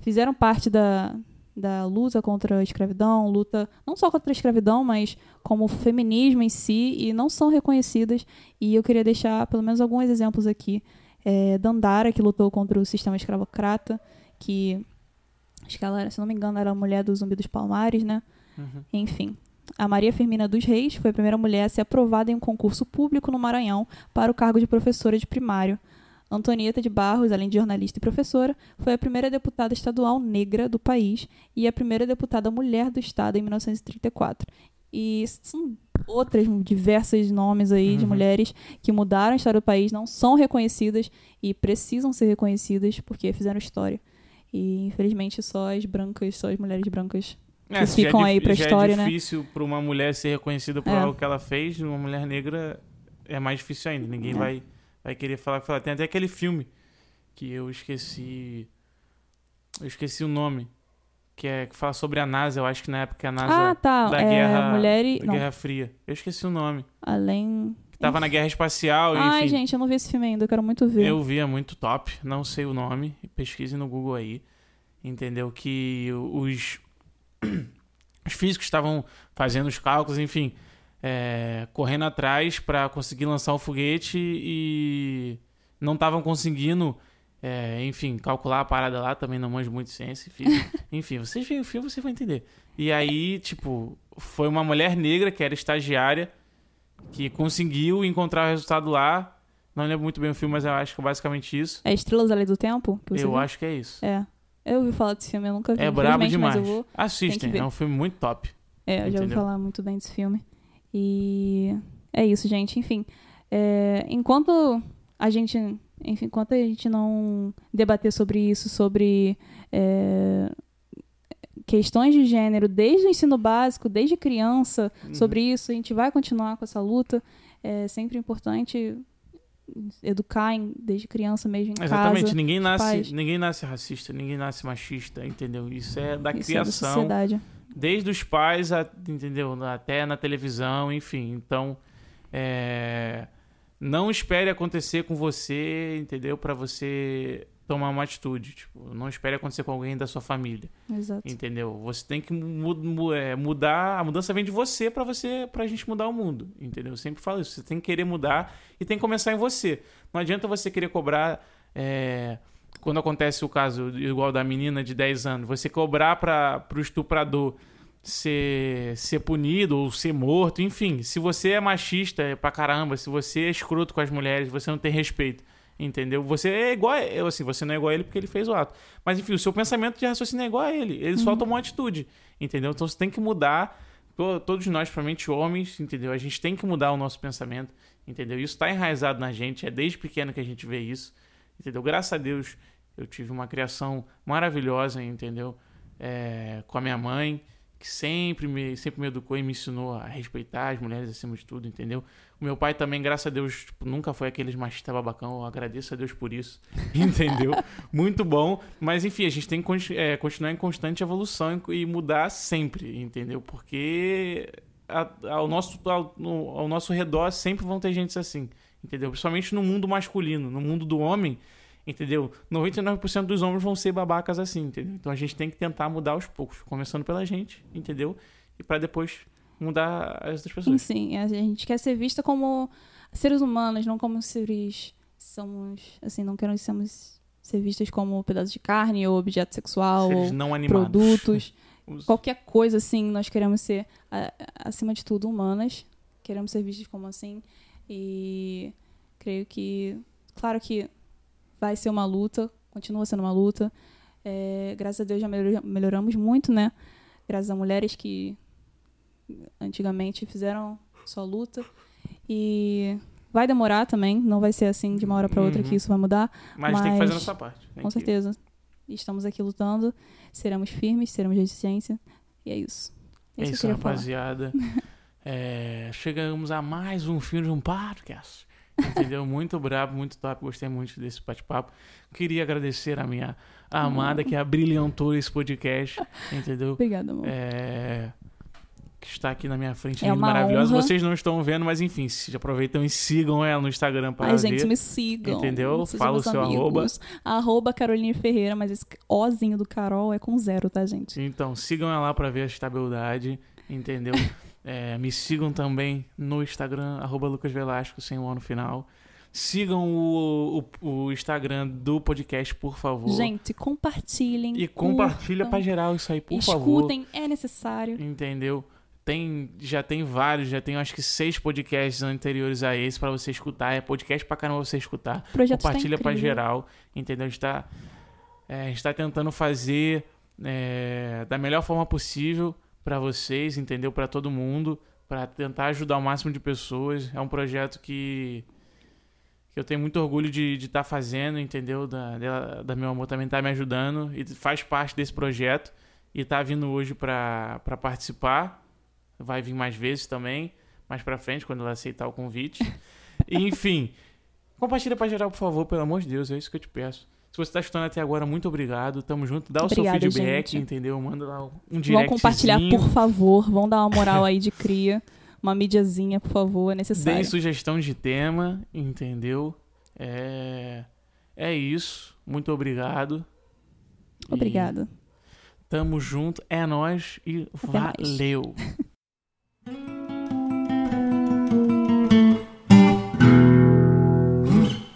fizeram parte da, da luta contra a escravidão, luta não só contra a escravidão, mas como feminismo em si, e não são reconhecidas. E eu queria deixar pelo menos alguns exemplos aqui. É, Dandara, que lutou contra o sistema escravocrata, que acho que ela, era, se não me engano, era a mulher do Zumbi dos Palmares, né? Uhum. Enfim. A Maria Firmina dos Reis foi a primeira mulher a ser aprovada em um concurso público no Maranhão para o cargo de professora de primário. Antonieta de Barros, além de jornalista e professora, foi a primeira deputada estadual negra do país e a primeira deputada mulher do estado em 1934. E são outras diversos nomes aí de Uhum. mulheres que mudaram a história do país, não são reconhecidas e precisam ser reconhecidas porque fizeram história. E infelizmente só as brancas, só as mulheres brancas É, que já ficam é aí pra já história, é né? difícil pra uma mulher ser reconhecida por É. algo que ela fez, uma mulher negra é mais difícil ainda. Ninguém É. vai, vai querer falar. Tem até aquele filme que eu esqueci. Eu esqueci o nome. Que, é, que fala sobre a NASA. Eu acho que na época a NASA Ah, tá. da é, guerra- mulheres. da Não, Guerra Fria. Eu esqueci o nome. além. Que tava na Guerra Espacial, Ai, enfim. gente, eu não vi esse filme ainda, eu quero muito ver. Eu vi, é muito top. Não sei o nome. Pesquise no Google aí. Entendeu? Que os, os físicos estavam fazendo os cálculos, enfim, é, correndo atrás para conseguir lançar o foguete e não estavam conseguindo, é, enfim, calcular a parada lá. Também não manjo muito ciência enfim, vocês veem o filme, você vai entender. E aí, tipo, foi uma mulher negra que era estagiária que conseguiu encontrar o resultado lá. Não lembro muito bem o filme, mas eu acho que é basicamente isso. É Estrelas Além do Tempo? Eu viu? acho que é isso. É. Eu ouvi falar desse filme, eu nunca vi. É brabo demais. Vou... Assistem, é um filme muito top. É, eu já ouvi Entendeu? falar muito bem desse filme. E é isso, gente. Enfim, é, enquanto a gente, enfim, enquanto a gente não debater sobre isso, sobre é, questões de gênero desde o ensino básico, desde criança, Uhum. sobre isso, a gente vai continuar com essa luta. É sempre importante educar em- desde criança mesmo em Exatamente, casa. ninguém nasce, pais. ninguém nasce racista, ninguém nasce machista, entendeu? Isso é da Isso é da criação, sociedade. desde os pais, a- entendeu? Até na televisão, enfim. Então, é, não espere acontecer com você, entendeu? Pra você tomar uma atitude. Tipo, não espere acontecer com alguém da sua família. Exato. Entendeu? Você tem que é, mudar. A mudança vem de você pra você, pra gente mudar o mundo. Entendeu? Eu sempre falo isso. Você tem que querer mudar e tem que começar em você. Não adianta você querer cobrar. é, quando acontece o caso igual da menina de 10 anos, você cobrar para pro estuprador ser, ser punido ou ser morto, enfim. Se você é machista é pra caramba, se você é escroto com as mulheres, você não tem respeito. Entendeu? Você é igual a eu, assim, você não é igual a ele porque ele fez o ato. Mas enfim, o seu pensamento de raciocínio é igual a ele. Ele só tomou atitude. Entendeu? Então você tem que mudar. To- Todos nós, principalmente homens, entendeu? A gente tem que mudar o nosso pensamento. Entendeu? Isso está enraizado na gente. É desde pequeno que a gente vê isso. Entendeu? Graças a Deus eu tive uma criação maravilhosa, entendeu? É, com a minha mãe, que sempre me, sempre me educou e me ensinou a respeitar as mulheres acima de tudo, entendeu? O meu pai também, graças a Deus, tipo, nunca foi aqueles machista babacão, eu agradeço a Deus por isso, entendeu? Muito bom, mas enfim, a gente tem que é, continuar em constante evolução e mudar sempre, entendeu? Porque a, ao, nosso, ao, no, ao nosso redor sempre vão ter gente assim, entendeu? Principalmente no mundo masculino, no mundo do homem, entendeu? 99% dos homens vão ser babacas assim, entendeu? Então a gente tem que tentar mudar aos poucos, começando pela gente, entendeu? E para depois mudar as outras pessoas. Sim, a gente quer ser vista como seres humanos, não como seres somos, assim, não queremos sermos ser vistas como pedaços de carne ou objeto sexual seres ou não produtos. Os... Qualquer coisa assim, nós queremos ser acima de tudo humanas, queremos ser vistas como assim e creio que claro que vai ser uma luta, continua sendo uma luta. É, graças a Deus já melhoramos muito, né? Graças a mulheres que antigamente fizeram sua luta. E vai demorar também, não vai ser assim de uma hora para outra uhum. que isso vai mudar. Mas, mas, tem que fazer nossa parte. com que... certeza. Estamos aqui lutando, seremos firmes, seremos resistência. E é isso. É isso, rapaziada. é, chegamos a mais um fim de um podcast. Entendeu? Muito brabo, muito top. Gostei muito desse bate-papo. Queria agradecer a minha amada que abrilhantou esse podcast. Entendeu? Obrigada, amor. É... Que está aqui na minha frente, é maravilhosa. Honra. Vocês não estão vendo, mas enfim, se aproveitam e sigam ela no Instagram para Ai, ver. gente, me sigam. Entendeu? Fala o seu amigos. arroba. Arroba Caroline Ferreira, mas esse Ozinho do Carol é com zero, tá, gente? Então, sigam ela lá para ver a estabilidade, entendeu? É, me sigam também no Instagram, arroba Lucas Velasco, sem o ano no final. Sigam o, o, o, Instagram do podcast, por favor. Gente, compartilhem. E compartilha curtam, pra geral isso aí, por escutem, favor. Escutem, é necessário. Entendeu? Tem, já tem vários, já tem acho que seis podcasts anteriores a esse para você escutar. É podcast pra caramba você escutar. Projeto tá Compartilha tá pra geral. Entendeu? A gente tá, é, a gente tá tentando fazer é, da melhor forma possível para vocês, entendeu? Para todo mundo, para tentar ajudar o máximo de pessoas. É um projeto que, que eu tenho muito orgulho de estar tá fazendo, entendeu? Da, da, da, meu amor também tá me ajudando e faz parte desse projeto e tá vindo hoje para participar. Vai vir mais vezes também, mais para frente quando ela aceitar o convite. e, enfim, compartilha para geral, por favor, pelo amor de Deus, é isso que eu te peço. Se você está escutando até agora, muito obrigado. Tamo junto. Dá Obrigada, o seu feedback, gente. entendeu? Manda lá um direct. Vão compartilhar, por favor. Vão dar uma moral aí de cria. Uma mídiazinha, por favor, é necessário. Deem sugestão de tema, entendeu? É, é isso. Muito obrigado. Obrigado. E tamo junto. É nós e é valeu.